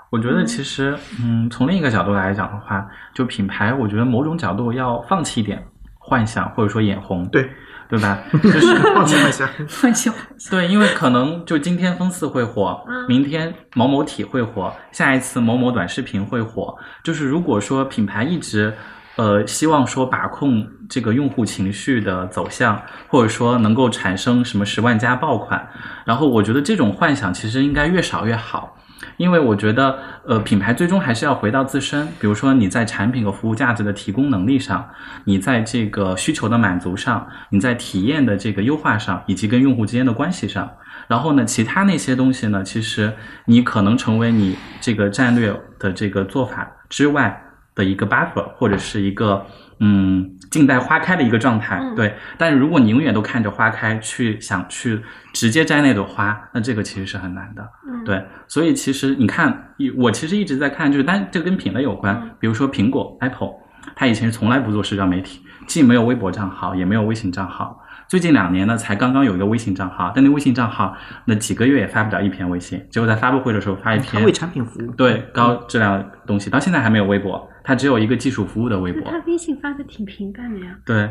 我觉得其实，嗯，从另一个角度来讲的话，就品牌，我觉得某种角度要放弃一点幻想或者说眼红，对，对吧？就是放弃幻想。放弃对，因为可能就今天风四会火嗯，明天某某体会火，下一次某某短视频会火。就是如果说品牌一直呃希望说把控这个用户情绪的走向，或者说能够产生什么十万加爆款，然后我觉得这种幻想其实应该越少越好。因为我觉得，呃，品牌最终还是要回到自身。比如说，你在产品和服务价值的提供能力上，你在这个需求的满足上，你在体验的这个优化上，以及跟用户之间的关系上。然后呢，其他那些东西呢，其实你可能成为你这个战略的这个做法之外的一个 buffer，或者是一个嗯静待花开的一个状态。嗯对，但是如果你永远都看着花开，去想去直接摘那朵花，那这个其实是很难的。嗯，对，所以其实你看，我其实一直在看，就是但这个跟品类有关嗯。比如说苹果 Apple，它以前是从来不做社交媒体，既没有微博账号，也没有微信账号。最近两年呢，才刚刚有一个微信账号，但那微信账号那几个月也发不了一篇微信，结果在发布会的时候发一篇为产品服务。对高质量的东西，到现在还没有微博，它只有一个技术服务的微博那。他微信发的挺频繁的呀。对，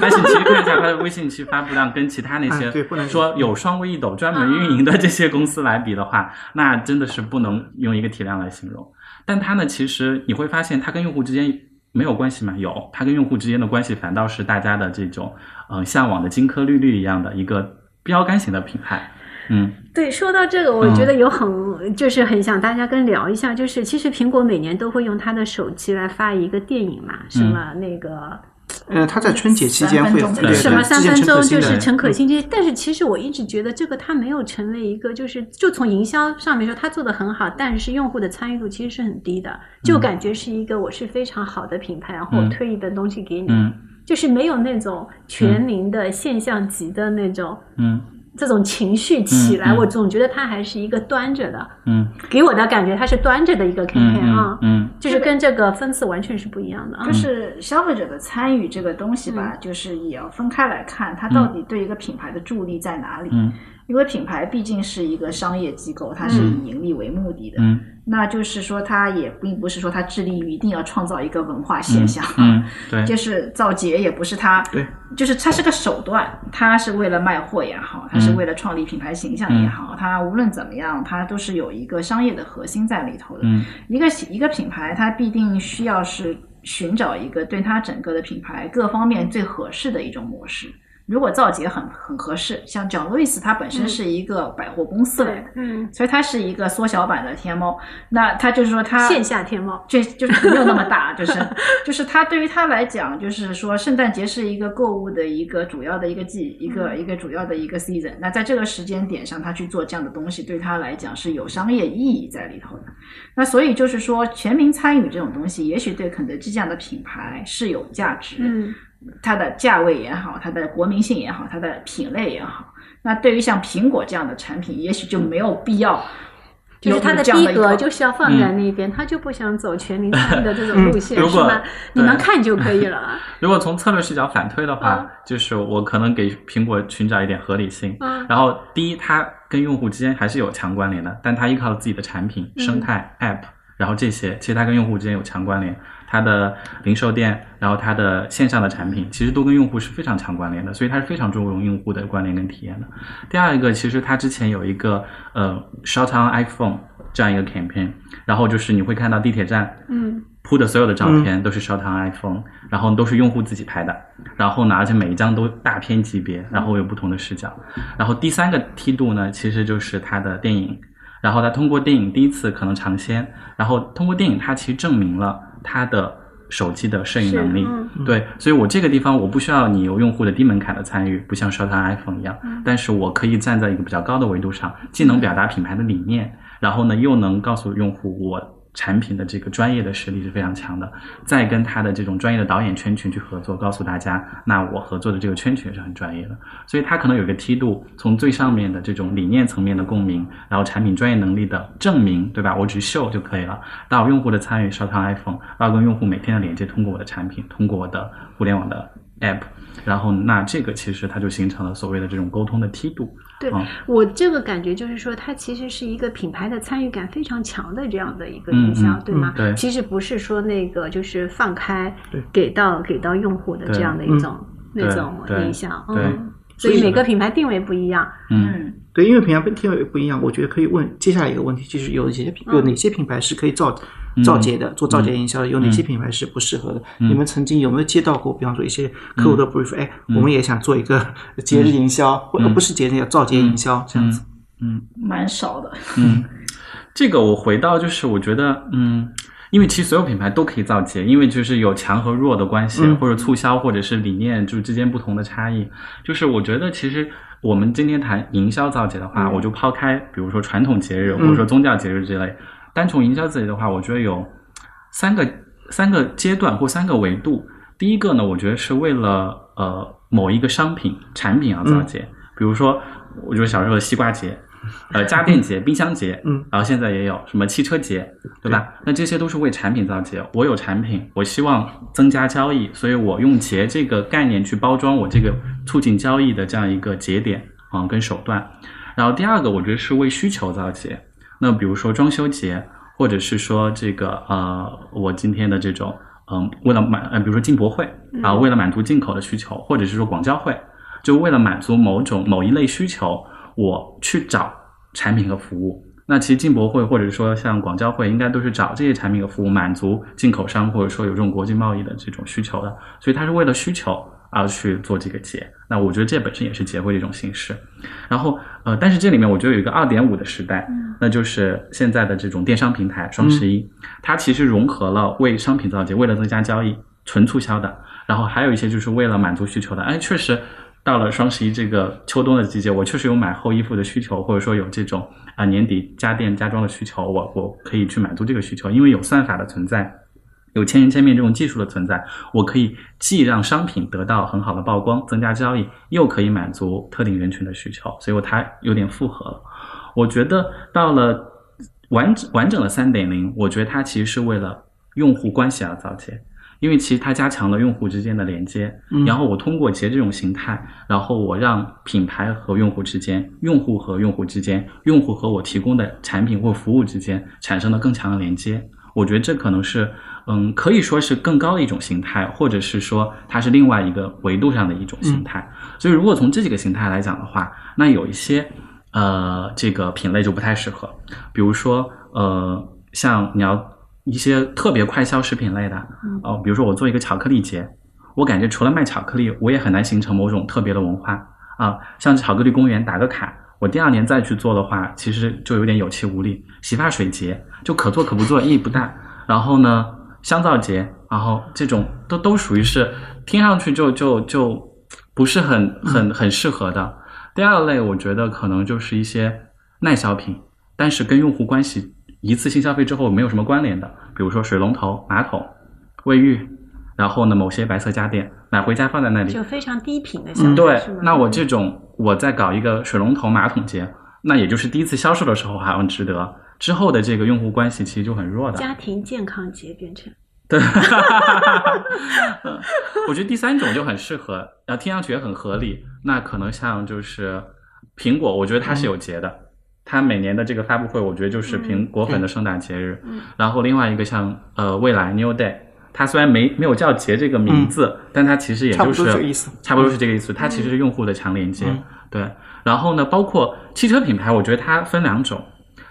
但是其实看一下它的微信其发布量，跟其他那些不能说有双微一抖专门运营的这些公司来比的话，那真的是不能用一个体量来形容。但它呢，其实你会发现，它跟用户之间没有关系嘛？有，它跟用户之间的关系反倒是大家的这种呃向往的金科绿绿一样的一个标杆型的品牌。嗯对，说到这个，我觉得有很、就是很想大家跟聊一下，就是其实苹果每年都会用它的手机来发一个电影嘛，什么那个。呃，他在春节期间会什么三分钟就是陈陈可辛这些，但是其实我一直觉得这个它没有成为一个，就是就从营销上面说，它做的很好，但是用户的参与度其实是很低的，就感觉是一个我是非常好的品牌，然后我嗯。推一本东西给你，嗯。就是没有那种全民的现象级的那种。嗯这种情绪起来，嗯嗯。我总觉得它还是一个端着的，嗯。给我的感觉它是端着的一个 campaign 嗯啊，嗯。就是跟这个分次完全是不一样的啊。就是消费者的参与这个东西吧，就是也要分开来看，它到底对一个品牌的助力在哪里？嗯。因为品牌毕竟是一个商业机构，它是以盈利为目的的，嗯那就是说它也并不是说它致力于一定要创造一个文化现象，嗯，对，就是造节也不是它，对，就是它是个手段，它是为了卖货也好，它是为了创立品牌形象也好，它无论怎么样，它都是有一个商业的核心在里头的。嗯一个一个品牌，它必定需要是寻找一个对它整个的品牌各方面最合适的一种模式。如果造节很很合适，像 John Lewis 它本身是一个百货公司来的，嗯，所以它是一个缩小版的天猫。那它就是说它线下天猫，这就是没有那么大，就是就是它对于它来讲，就是说圣诞节是一个购物的一个主要的一个季，一个一个主要的一个 season。那在这个时间点上，他去做这样的东西，对他来讲是有商业意义在里头的。那所以就是说，全民参与这种东西，也许对肯德基这样的品牌是有价值。嗯。它的价位也好，它的国民性也好，它的品类也好，那对于像苹果这样的产品，也许就没有必要。就是它的逼格就是要放在那边，他就不想走全民参与的这种路线，是吗？你们看就可以了。如果从策略视角反推的话，就是我可能给苹果寻找一点合理性。然后，第一，它跟用户之间还是有强关联的，但它依靠自己的产品生态、App，然后这些，其实它跟用户之间有强关联。它的零售店，然后它的线上的产品，其实都跟用户是非常强关联的，所以它是非常注重用户的关联跟体验的。第二一个，其实它之前有一个呃 shot on iPhone 这样一个 campaign，然后就是你会看到地铁站，嗯，铺的所有的照片都是 shot on iPhone，然后都是用户自己拍的，然后呢，而且每一张都大片级别，然后有不同的视角。然后第三个梯度呢，其实就是它的电影，然后它通过电影第一次可能尝鲜，然后通过电影它其实证明了。它的手机的摄影能力，对，所以我这个地方我不需要你有用户的低门槛的参与，不像烧它 iPhone 一样，但是我可以站在一个比较高的维度上，既能表达品牌的理念，然后呢又能告诉用户我。产品的这个专业的实力是非常强的，再跟他的这种专业的导演圈群去合作，告诉大家，那我合作的这个圈群是很专业的，所以他可能有一个梯度，从最上面的这种理念层面的共鸣，然后产品专业能力的证明，对吧？我只秀就可以了，到用户的参与，烧烫 iPhone，到跟用户每天的连接，通过我的产品，通过我的互联网的 App，然后那这个其实它就形成了所谓的这种沟通的梯度。对我这个感觉就是说，它其实是一个品牌的参与感非常强的这样的一个营销，对吗？对，其实不是说那个就是放开给到给到用户的这样的一种那种营销，嗯，所以每个品牌定位不一样，嗯，对，因为品牌定位不一样，我觉得可以问接下来一个问题，就是有一些品有哪些品牌是可以造。造节的做造节营销的有哪些品牌是不适合的？你们曾经有没有接到过？比方说一些客户的 brief，哎，我们也想做一个节日营销，或者不是节日要造节营销这样子。嗯，蛮少的。嗯，这个我回到就是我觉得，嗯，因为其实所有品牌都可以造节，因为就是有强和弱的关系，或者促销，或者是理念就是之间不同的差异。就是我觉得其实我们今天谈营销造节的话，我就抛开比如说传统节日或者说宗教节日之类。单从营销自己的话，我觉得有三个三个阶段或三个维度。第一个呢，我觉得是为了呃某一个商品产品而造节，比如说，我觉得小时候的西瓜节，呃 家电节、冰箱节，嗯，然后现在也有什么汽车节，对吧？那这些都是为产品造节。我有产品，我希望增加交易，所以我用节这个概念去包装我这个促进交易的这样一个节点啊跟手段。然后第二个，我觉得是为需求造节。那比如说装修节，或者是说这个呃，我今天的这种嗯，为了满呃，比如说进博会啊，为了满足进口的需求，或者是说广交会，就为了满足某种某一类需求，我去找产品和服务。那其实进博会或者说像广交会，应该都是找这些产品和服务，满足进口商或者说有这种国际贸易的这种需求的。所以它是为了需求。而去做这个节，那我觉得这本身也是节会的一种形式。然后，呃，但是这里面我觉得有一个二点五的时代，那就是现在的这种电商平台双十一，它其实融合了为商品造节、为了增加交易、纯促销的，然后还有一些就是为了满足需求的。哎，确实到了双十一这个秋冬的季节，我确实有买厚衣服的需求，或者说有这种啊年底家电家装的需求，我我可以去满足这个需求，因为有算法的存在。有千人千面这种技术的存在，我可以既让商品得到很好的曝光，增加交易，又可以满足特定人群的需求，所以我它有点复合了。我觉得到了完整完整的三点零，我觉得它其实是为了用户关系而造节，因为其实它加强了用户之间的连接，然后我通过其实这种形态，然后我让品牌和用户之间、用户和用户之间、用户和我提供的产品或服务之间产生了更强的连接。我觉得这可能是。嗯，可以说是更高的一种形态，或者是说它是另外一个维度上的一种形态。所以，如果从这几个形态来讲的话，那有一些呃这个品类就不太适合，比如说呃像你要一些特别快消食品类的，哦，比如说我做一个巧克力节，我感觉除了卖巧克力，我也很难形成某种特别的文化啊。像巧克力公园打个卡，我第二年再去做的话，其实就有点有气无力。洗发水节就可做可不做，意义不大。然后呢，香皂节，然后这种都都属于是听上去就就就不是很很很适合的。第二类，我觉得可能就是一些耐消品，但是跟用户关系一次性消费之后没有什么关联的，比如说水龙头、马桶、卫浴。然后呢，某些白色家电买回家放在那里，就非常低频的消费。对，那我这种我在搞一个水龙头、马桶节，那也就是第一次销售的时候还很值得，之后的这个用户关系其实就很弱的。家庭健康节变成对，我觉得第三种就很适合，然后听上去也很合理。那可能像就是苹果，我觉得它是有节的，它每年的这个发布会，我觉得就是苹果粉的盛大节日。然后另外一个像呃未来 New Day。它虽然没没有叫节这个名字，但它其实也就是差不多是这个意思。它其实是用户的强连接，对。然后呢，包括汽车品牌，我觉得它分两种，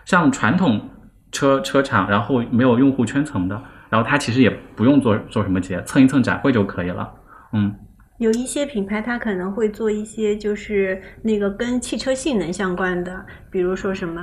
像传统车车厂，然后没有用户圈层的，然后它其实也不用做做什么节，蹭一蹭展会就可以了。嗯，有一些品牌它可能会做一些就是那个跟汽车性能相关的，比如说什么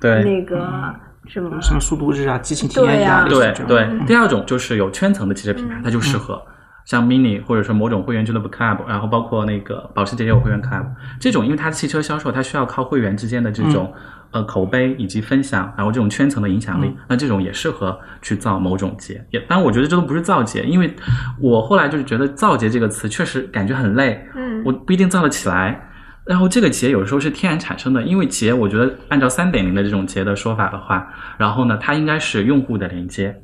对那个。什么什么速度日啊，激情体验呀，对对。第二种就是有圈层的汽车品牌，它就适合像 Mini 或者说某种会员俱乐部 Club，然后包括那个保时捷也有会员 Club 这种，因为它的汽车销售它需要靠会员之间的这种呃口碑以及分享，然后这种圈层的影响力，那这种也适合去造某种节。也，但我觉得这都不是造节，因为我后来就是觉得造节这个词确实感觉很累，嗯，我不一定造得起来。然后这个节有时候是天然产生的，因为节我觉得按照三点零的这种节的说法的话，然后呢，它应该是用户的连接。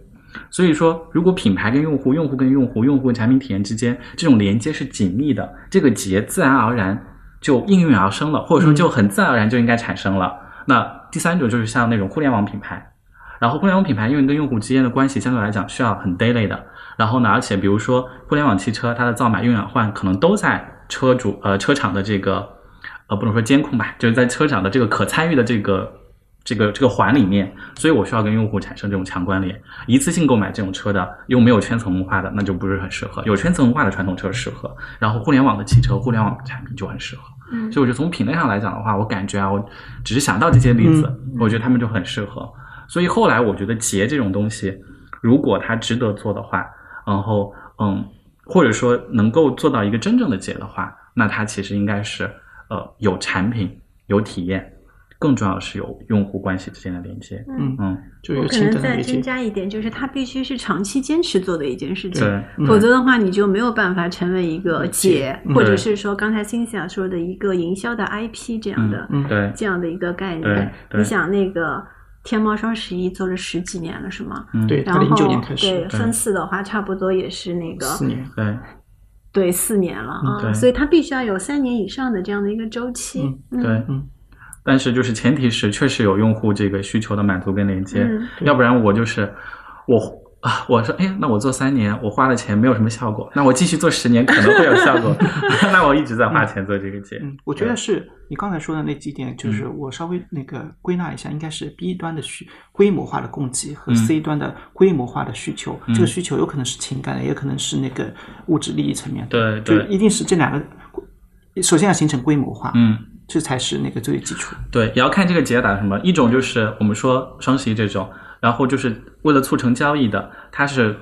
所以说，如果品牌跟用户、用户跟用户、用户跟产品体验之间这种连接是紧密的，这个结自然而然就应运而生了，或者说就很自然而然就应该产生了。那第三种就是像那种互联网品牌，然后互联网品牌因为跟用户之间的关系相对来讲需要很 daily 的，然后呢，而且比如说互联网汽车它的造买、用养换可能都在车主呃车厂的这个。呃，不能说监控吧，就是在车厂的这个可参与的这个这个这个环里面，所以我需要跟用户产生这种强关联。一次性购买这种车的，又没有圈层文化的，那就不是很适合。有圈层文化的传统车适合，然后互联网的汽车、互联网产品就很适合。嗯，所以我觉得从品类上来讲的话，我感觉啊，我只是想到这些例子，我觉得他们就很适合。所以后来我觉得节这种东西，如果它值得做的话，然后嗯，或者说能够做到一个真正的节的话，那它其实应该是。呃，有产品，有体验，更重要的是有用户关系之间的连接。嗯嗯，就有可能再增加一点，就是它必须是长期坚持做的一件事情。对，否则的话，你就没有办法成为一个解，或者是说刚才辛西亚说的一个营销的 IP 这样的，嗯对，这样的一个概念。你想，那个天猫双十一做了十几年了，是吗？嗯对，然后零九年开始，对，分四的话，差不多也是那个四年，对。对，四年了啊，所以它必须要有三年以上的这样的一个周期。对，嗯，但是就是前提是确实有用户这个需求的满足跟连接，要不然我就是我。啊，我说，哎，那我做三年，我花了钱没有什么效果，那我继续做十年可能会有效果。那我一直在花钱做这个节。嗯，我觉得是你刚才说的那几点，就是我稍微那个归纳一下，应该是 B 端的需规模化的供给和 C 端的规模化的需求。这个需求有可能是情感的，也可能是那个物质利益层面的。对，就一定是这两个，首先要形成规模化。嗯。这才是那个最基础。对，也要看这个节打什么。一种就是我们说双十一这种，然后就是为了促成交易的，它是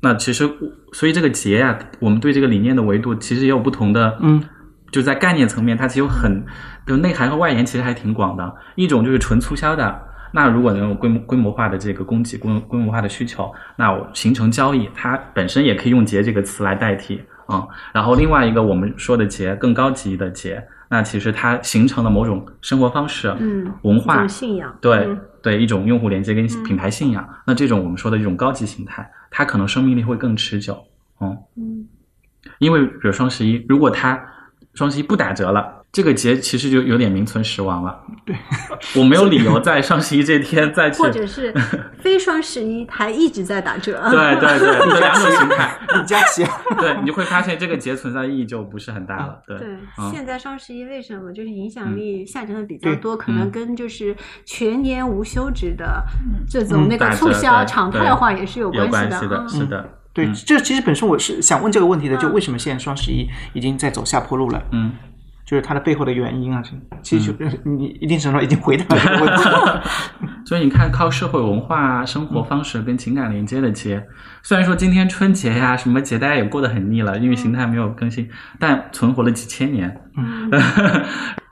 那其实所以这个节呀，我们对这个理念的维度其实也有不同的。嗯，就在概念层面，它其实有很就内涵和外延，其实还挺广的。一种就是纯促销的，那如果能有规模规模化的这个供给规规模化的需求，那我形成交易，它本身也可以用节这个词来代替啊。然后另外一个我们说的节更高级的节。那其实它形成了某种生活方式、嗯，文化信仰，对对，一种用户连接跟品牌信仰。那这种我们说的一种高级形态，它可能生命力会更持久，嗯嗯，因为比如双十一，如果它双十一不打折了。这个节其实就有点名存实亡了。对，我没有理由在双十一这天再去，或者是非双十一还一直在打折。对 对对，这两种形态，李佳琦。对，你就会发现这个节存在意义就不是很大了。对对，现在双十一为什么就是影响力下降的比较多？可能跟就是全年无休止的这种那个促销常态化也是有关系的。是的，是的。对，嗯这其实本身我是想问这个问题的，就嗯为什么现在双十一已经在走下坡路了？嗯，就是它的背后的原因啊，其实就 你一定程度上已经回答了这个问题。所以你看，靠社会文化啊、生活方式跟情感连接的节，虽然说今天春节呀、什么节大家也过得很腻了，因为形态没有更新，但存活了几千年。嗯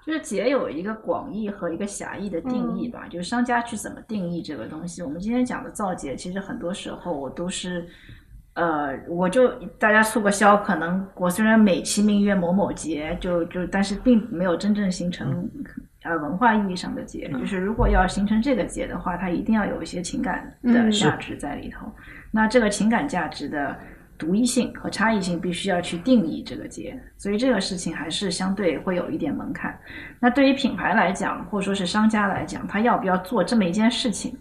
就是节有一个广义和一个狭义的定义吧，就是商家去怎么定义这个东西。我们今天讲的造节，其实很多时候我都是，呃，我就大家促个销，可能我虽然美其名曰某某节，就就但是并没有真正形成呃文化意义上的节。就是如果要形成这个节的话，它一定要有一些情感的嗯价值在里头。那这个情感价值的独一性和差异性必须要去定义这个节，所以这个事情还是相对会有一点门槛。那对于品牌来讲，或者说是商家来讲，他要不要做这么一件事情？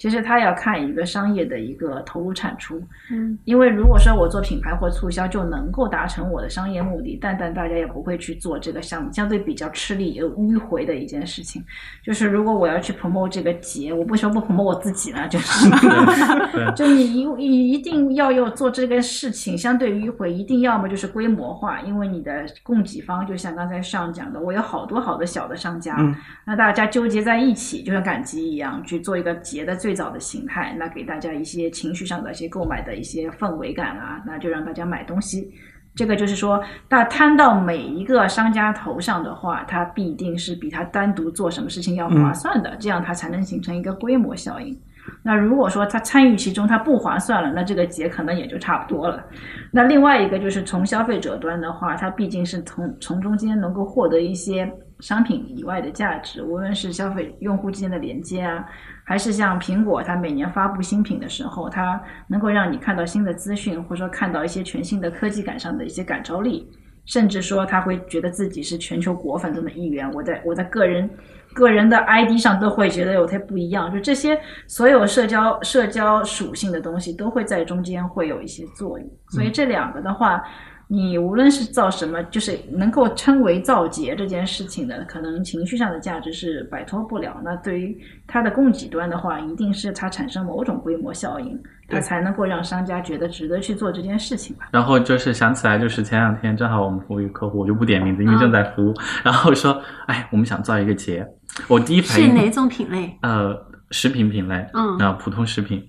其实他要看一个商业的一个投入产出，嗯因为如果说我做品牌或促销就能够达成我的商业目的，但但大家也不会去做这个项目，相对比较吃力有迂回的一件事情。就是如果我要去 promote 这个节，我为什么不 promote 我自己呢？就是 对 就你一你一定要要做这个事情，相对迂回，一定要么就是规模化，因为你的供给方就像刚才上讲的，我有好多好多小的商家，嗯那大家纠结在一起，就像赶集一样，去做一个节的最早的形态，那给大家一些情绪上的一些购买的一些氛围感啊，那就让大家买东西。这个就是说，那摊到每一个商家头上的话，它必定是比他单独做什么事情要划算的，这样它才能形成一个规模效应。那如果说他参与其中，他不划算了，那这个节可能也就差不多了。那另外一个就是从消费者端的话，他毕竟是从从中间能够获得一些商品以外的价值，无论是消费用户之间的连接啊，还是像苹果它每年发布新品的时候，它能够让你看到新的资讯，或者说看到一些全新的科技感上的一些感召力，甚至说他会觉得自己是全球果粉中的一员。我在我在个人个人的 ID 上都会觉得有些不一样，就这些所有社交社交属性的东西都会在中间会有一些作用。所以这两个的话，你无论是造什么，就是能够称为造节这件事情的，可能情绪上的价值是摆脱不了。那对于它的供给端的话，一定是它产生某种规模效应，它才能够让商家觉得值得去做这件事情吧。然后就是想起来，就是前两天正好我们服务一个客户，我就不点名字，因为正在服务。然后说，哎，我们想造一个节，我第一反应是哪种品类？呃，食品品类，嗯然后普通食品，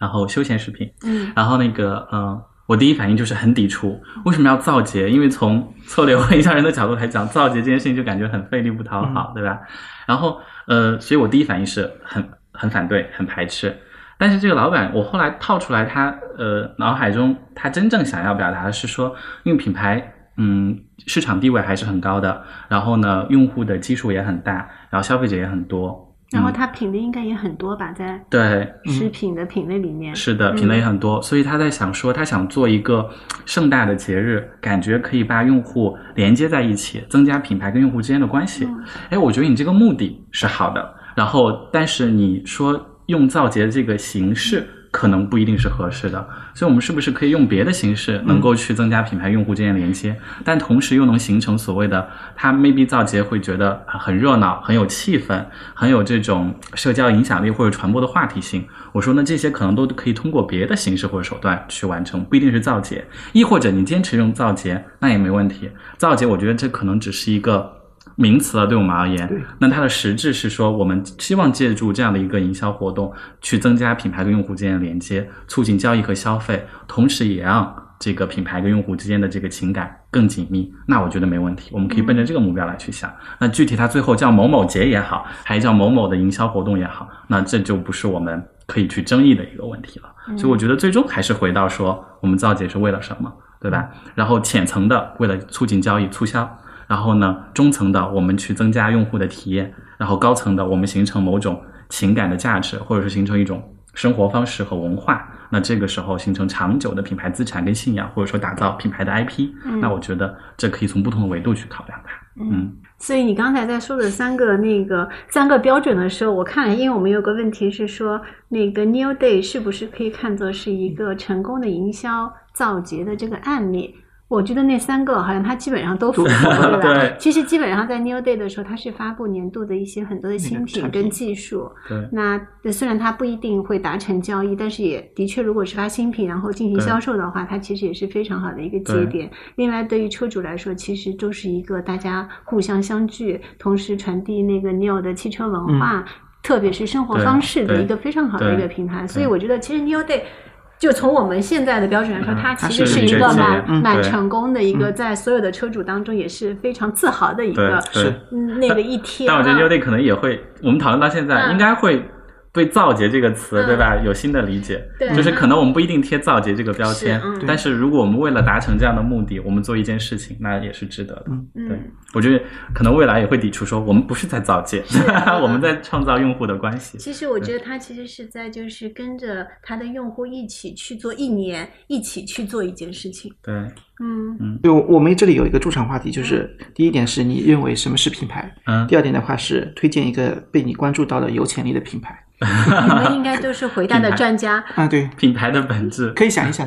然后休闲食品，嗯然后那个，嗯、我第一反应就是很抵触，为什么要造节？因为从策略和营销人的角度来讲，造节这件事情就感觉很费力不讨好，对吧？然后，呃，所以我第一反应是很很反对，很排斥。但是这个老板，我后来套出来他，呃，脑海中他真正想要表达的是说，因为品牌，嗯，市场地位还是很高的，然后呢，用户的基数也很大，然后消费者也很多，然后嗯它品类应该也很多吧，在对，食品的品类里面。是的，品类很多，所以他在想说，他想做一个盛大的节日，感觉可以把用户连接在一起，增加品牌跟用户之间的关系。嗯哎、我觉得你这个目的是好的，然后但是你说用造节这个形式。可能不一定是合适的，所以我们是不是可以用别的形式，能够去增加品牌用户之间的连接，但同时又能形成所谓的他 maybe 造节会觉得很热闹、很有气氛、很有这种社交影响力或者传播的话题性。我说那，这些可能都可以通过别的形式或者手段去完成，不一定是造节，亦或者你坚持用造节，那也没问题。造节，我觉得这可能只是一个名词了，对我们而言对。那它的实质是说，我们希望借助这样的一个营销活动，去增加品牌跟用户之间的连接，促进交易和消费，同时也让这个品牌跟用户之间的这个情感更紧密。那我觉得没问题，我们可以奔着这个目标来去想。那具体它最后叫某某节也好，还是叫某某的营销活动也好，那这就不是我们可以去争议的一个问题了。所以我觉得最终还是回到说，我们造节是为了什么，对吧？然后浅层的为了促进交易促销，然后呢，中层的我们去增加用户的体验，然后高层的我们形成某种情感的价值，或者是形成一种生活方式和文化。那这个时候形成长久的品牌资产跟信仰，或者说打造品牌的 IP，、嗯那我觉得这可以从不同的维度去考量它。嗯所以你刚才在说的三个那个三个标准的时候，我看了，因为我们有个问题是说，那个 New Day 是不是可以看作是一个成功的营销造节的这个案例？我觉得那三个好像它基本上都符合，对吧？对其实基本上在 New Day 的时候，它是发布年度的一些很多的新品跟技术。对那虽然它不一定会达成交易，但是也的确，如果是发新品然后进行销售的话，它其实也是非常好的一个节点。另外，对于车主来说，其实就是一个大家互相相聚，同时传递那个 New 的汽车文化，特别是生活方式的一个非常好的一个平台。所以我觉得，其实 New Day。就从我们现在的标准来说，嗯它它其实是是一个蛮蛮成功的一个，嗯在所有的车主当中也是非常自豪的一个是。嗯那个一天啊。但我觉得 New Day 可能也会，我们讨论到现在，嗯应该会对“造节”这个词，嗯对吧，有新的理解。对就是可能我们不一定贴“造节”这个标签是嗯，但是如果我们为了达成这样的目的，我们做一件事情，那也是值得的。嗯对，我觉得可能未来也会抵触说，我们不是在造节，我们在创造用户的关系。其实我觉得他其实是在就是跟着他的用户一起去做一年，一起去做一件事情。对，嗯对我们这里有一个驻场话题，就是第一点是你认为什么是品牌，嗯第，二点的话是推荐一个被你关注到的有潜力的品牌。你们应该都是回答的专家。啊，对，品牌的本质。可以想一想。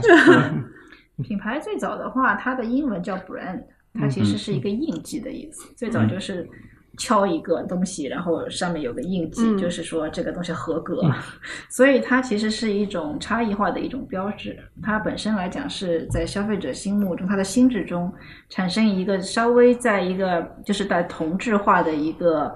品牌最早的话，它的英文叫 brand，它其实是一个印记的意思。最早就是敲一个东西，然后上面有个印记，嗯就是说这个东西合格。所以它其实是一种差异化的一种标志。它本身来讲是在消费者心目中，他的心智中产生一个稍微在一个就是在同质化的一个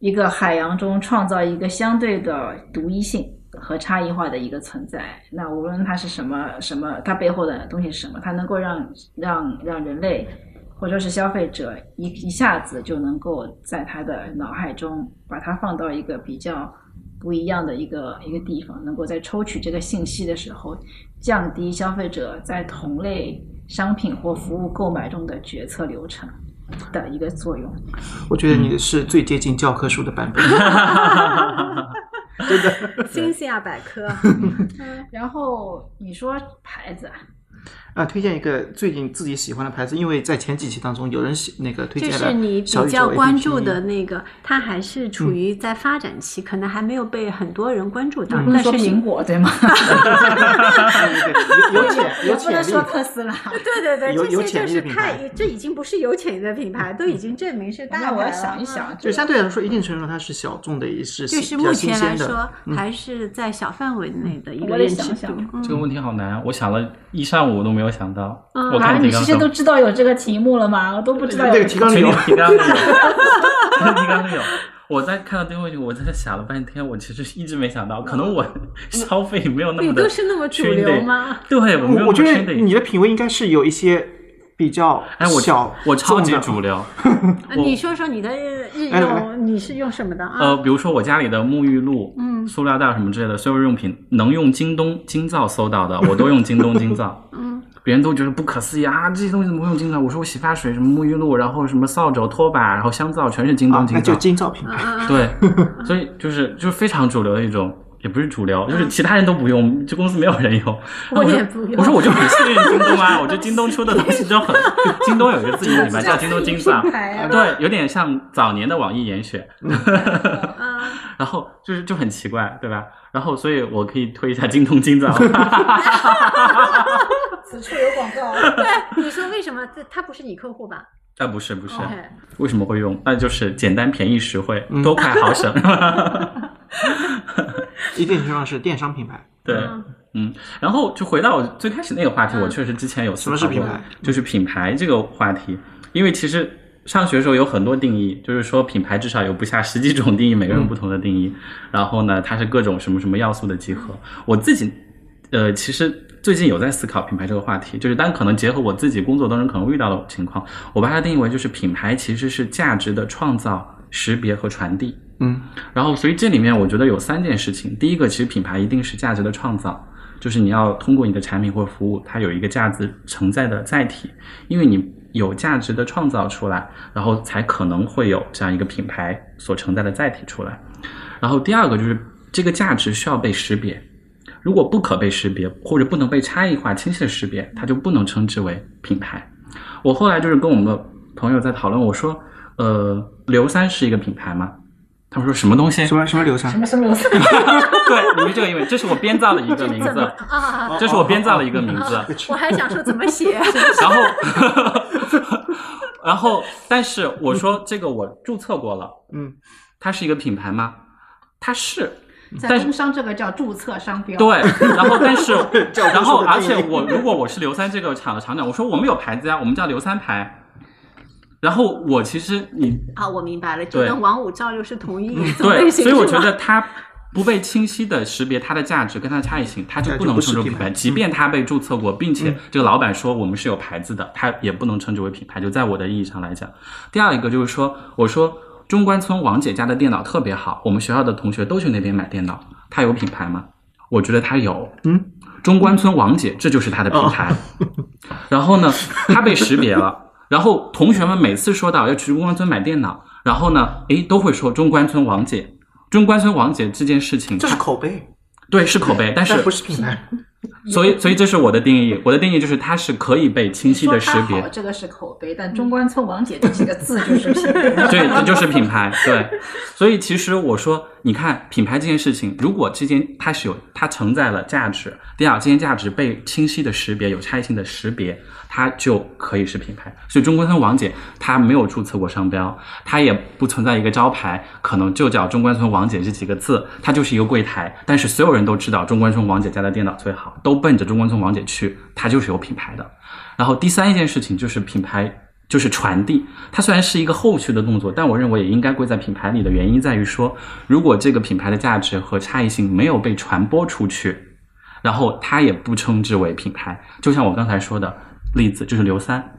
一个海洋中创造一个相对的独一性和差异化的一个存在。那无论它是什么什么，它背后的东西是什么，它能够让让让人类或者是消费者一一下子就能够在他的脑海中把它放到一个比较。不一样的一个一个地方，能够在抽取这个信息的时候，降低消费者在同类商品或服务购买中的决策流程的一个作用。我觉得你是最接近教科书的版本。新西亚百科，然后你说牌子啊，啊，推荐一个最近自己喜欢的牌子，因为在前几期当中有人喜那个推就荐了是你比较关注的那个，它还是处于在发展期，可能还没有被很多人关注到。不是说但是你苹果对吗？对有有潜有不能潜力。说特斯拉。对对对，有有这些就是潜力的品牌太，这已经不是有潜力的品牌，都已经证明是大牌了。那我要想一嗯想，就相对来说，一定程度上它是小众的，也是目前来。说，还是在小范围内的一个认知想想度。嗯这个问题好难，我想了一上午我都没有想到。啊，你看提纲上事先都知道有这个题目了吗？我都不知道有这个提纲里提有 提纲里有，提纲里有。我在看到这个问题，我在这想了半天，我其实一直没想到，可能我消费没有那么的都是那么主流吗？对，我没有我觉得你的品味应该是有一些比较哎，我小我超级主流。呃你说说你的日哎用，你是用什么的啊？呃，比如说我家里的沐浴露、嗯塑料袋什么之类的所有用品，能用京东京造搜到的，我都用京东京造。嗯，别人都觉得不可思议啊，这些东西怎么会用京东？我说我洗发水、什么沐浴露，然后什么扫帚、拖把，然后香皂，全是京东，啊那就京造。金造品对，所以就是就是非常主流的一种，也不是主流，就是其他人都不用，这公司没有人用。我也不用我说我就很信任京东啊，我觉得京东出的东西都很，京东有一个自己的品牌 叫京东金造品，牌啊对，有点像早年的网易严选。啊！然后就是就很奇怪，对吧？然后所以我可以推一下京东金造，此处有广告。对，你说为什么？这他不是你客户吧啊不是不是为什么会用？那就是简单、便宜、实惠，嗯多快好省。一定程度上是电商品牌。对，嗯嗯，然后就回到我最开始那个话题，嗯我确实之前有思什么是考过品牌，就是品牌这个话题，因为其实上学的时候有很多定义，就是说品牌至少有不下十几种定义，每个人不同的定义。然后呢，它是各种什么什么要素的集合。我自己，呃，其实最近有在思考品牌这个话题，就是但可能结合我自己工作当中可能遇到的情况，我把它定义为就是品牌其实是价值的创造、识别和传递。嗯然后，所以这里面我觉得有三件事情。第一个，其实品牌一定是价值的创造，就是你要通过你的产品或服务，它有一个价值承载的载体，因为你有价值的创造出来，然后才可能会有这样一个品牌所承载的载体出来。然后第二个就是这个价值需要被识别，如果不可被识别或者不能被差异化、清晰的识别，它就不能称之为品牌。我后来就是跟我们的朋友在讨论，我说，呃，刘三是一个品牌吗？他们说什么东西？什么什么刘三什？么什么流散？对，你们这个英文，这是我编造的一个名字，啊？这是我编造的一个名字。我还想说怎么写，然后，然后，但是我说这个我注册过了，嗯，它是一个品牌吗？它是，在工商这个叫注册商标。对，然后但是，然后而且我如果我是刘三这个厂的厂长，我说我们有牌子呀，我们叫刘三牌。然后我其实你啊，我明白了，就跟王五照又是同一种对，类型，所以我觉得它不被清晰的识别它的价值跟它的差异性，它就不能称之为品牌。即便它被注册过，并且嗯这个老板说我们是有牌子的，它也不能称之为品牌。就在我的意义上来讲，第二一个就是说，我说中关村王姐家的电脑特别好，我们学校的同学都去那边买电脑，它有品牌吗？我觉得它有。嗯，中关村王姐，这就是它的品牌。然后呢，它被识别了。然后同学们每次说到要去中关村买电脑，然后呢，诶，都会说中关村王姐。中关村王姐这件事情，这是口碑，对是口碑，但是但不是品牌。所以所以这是我的定义，我的定义就是它是可以被清晰的识别说它好，这个是口碑，但中关村王姐这几个字就是品牌。对，这就是品牌。对，所以其实我说，你看品牌这件事情，如果之间它是有它承载了价值，第二，这件价值被清晰的识别，有差异性的识别，它就可以是品牌。所以中关村王姐她没有注册过商标，它也不存在一个招牌，可能就叫中关村王姐这几个字，它就是一个柜台，但是所有人都知道中关村王姐家的电脑最好，都奔着中关村王姐去，它就是有品牌的。然后第三一件事情就是品牌，就是传递。它虽然是一个后续的动作，但我认为也应该归在品牌里的原因在于说，如果这个品牌的价值和差异性没有被传播出去，然后它也不称之为品牌。就像我刚才说的例子，就是刘三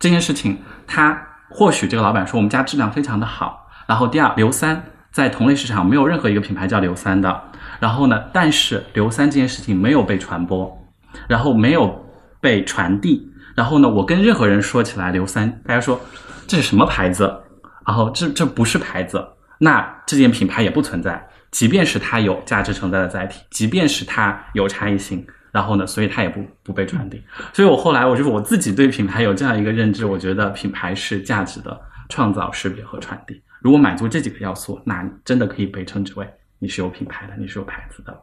这件事情，它或许这个老板说我们家质量非常的好，然后第二，刘三在同类市场没有任何一个品牌叫刘三的，然后呢，但是刘三这件事情没有被传播，然后没有被传递，然后呢，我跟任何人说起来刘三，大家说这是什么牌子？然后这这不是牌子，那这件品牌也不存在。即便是它有价值承载的载体，即便是它有差异性，然后呢，所以它也不不被传递。所以我后来我就是我自己对品牌有这样一个认知，我觉得品牌是价值的创造、识别和传递。如果满足这几个要素，那真的可以被称之为你是有品牌的，你是有牌子的。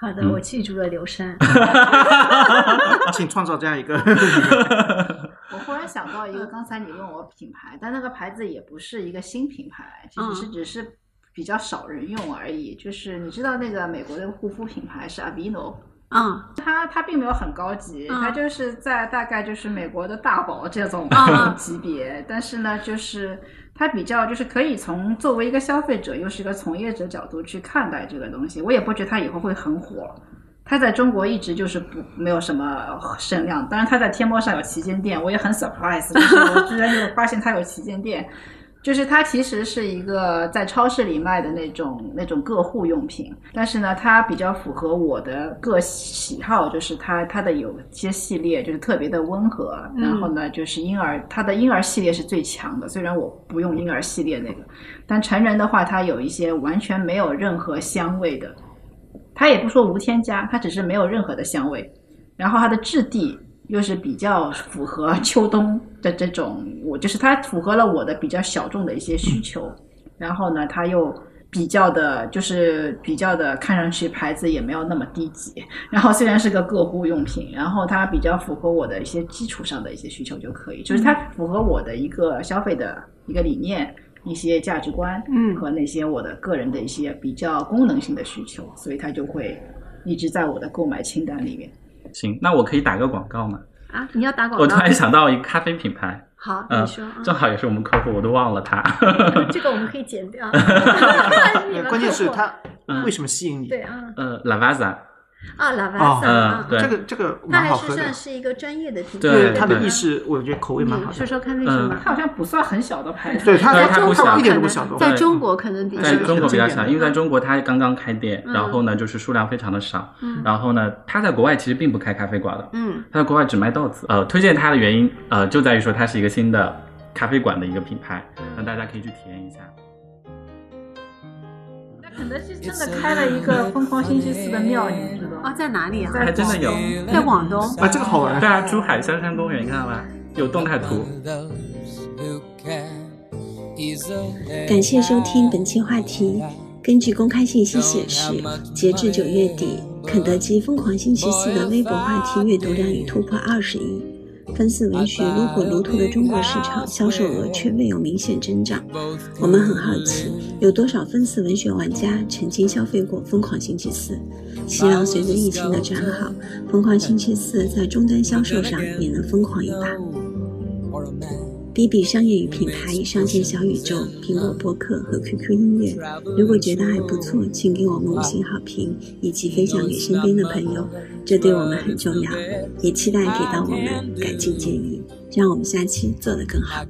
好的，嗯。我记住了刘山。请创造这样一个。我忽然想到一个，刚才你问我品牌，但那个牌子也不是一个新品牌，其实是只是比较少人用而已。就是你知道那个美国的护肤品牌是 Aveeno，嗯。它它并没有很高级，嗯。它就是在大概就是美国的大宝这种嗯。级别，但是呢，就是它比较就是可以从作为一个消费者又是一个从业者角度去看待这个东西，我也不觉得它以后会很火。它在中国一直就是不没有什么声量，当然它在天猫上有旗舰店，我也很 surprise，我居然就发现它有旗舰店，就是它其实是一个在超市里卖的那种那种个护用品，但是呢，它比较符合我的个喜好，就是它它的有些系列就是特别的温和，嗯。然后呢，就是婴儿它的婴儿系列是最强的，虽然我不用婴儿系列那个，但成人的话，它有一些完全没有任何香味的，它也不说无添加，它只是没有任何的香味，然后它的质地又是比较符合 秋冬的这种，我就是它符合了我的比较小众的一些需求，然后呢，它又比较的，就是比较的，看上去牌子也没有那么低级，然后虽然是个个护用品，然后它比较符合我的一些基础上的一些需求就可以，就是它符合我的一个消费的一个理念。一些价值观，嗯和那些我的个人的一些比较功能性的需求，所以它就会一直在我的购买清单里面。行，那我可以打个广告吗？啊，你要打广告？我突然想到一个咖啡品牌，好，嗯你说，啊正好也是我们客户，我都忘了他。这个我们可以剪掉。关键是客户它嗯为什么吸引你？对啊呃，Lavazza，啊，拉瓦哦萨啊嗯，对。这个这个它还是算，是一个专业的品牌。对它的意式我觉得口味蛮好说说看为什么？它好像不算很小的牌子，对它对它它不小一点都不可小在中国可能比在中国比较小，因为在中国它刚刚开店，嗯。然后呢就是数量非常的少，嗯。然后呢它在国外其实并不开咖啡馆的，嗯。它在国外只卖豆子。呃，推荐它的原因呃就在于说它是一个新的咖啡馆的一个品牌，那大家可以去体验一下。那肯德基真的开了一个疯狂星期四的庙，你们知道哦，吗？在哪里啊？在还真的有，在广东。啊，这个好玩对。啊，珠海香山公园，你看到吗？有动态图。感谢收听本期话题。根据公开信息显示，截至九月底，肯德基《疯狂星期四》的微博话题阅读量已突破二十亿。分四文学如火如荼的中国市场销售额却未有明显增长。我们很好奇，有多少分四文学玩家曾经消费过《疯狂星期四》？希望随着疫情的转好，《疯狂星期四》在终端销售上也能疯狂一把。B B 商业与品牌上线小宇宙、苹果播客和 QQ 音乐。如果觉得还不错，请给我们五星好评，以及分享给身边的朋友，这对我们很重要。也期待给到我们改进建议，让我们下期做得更好。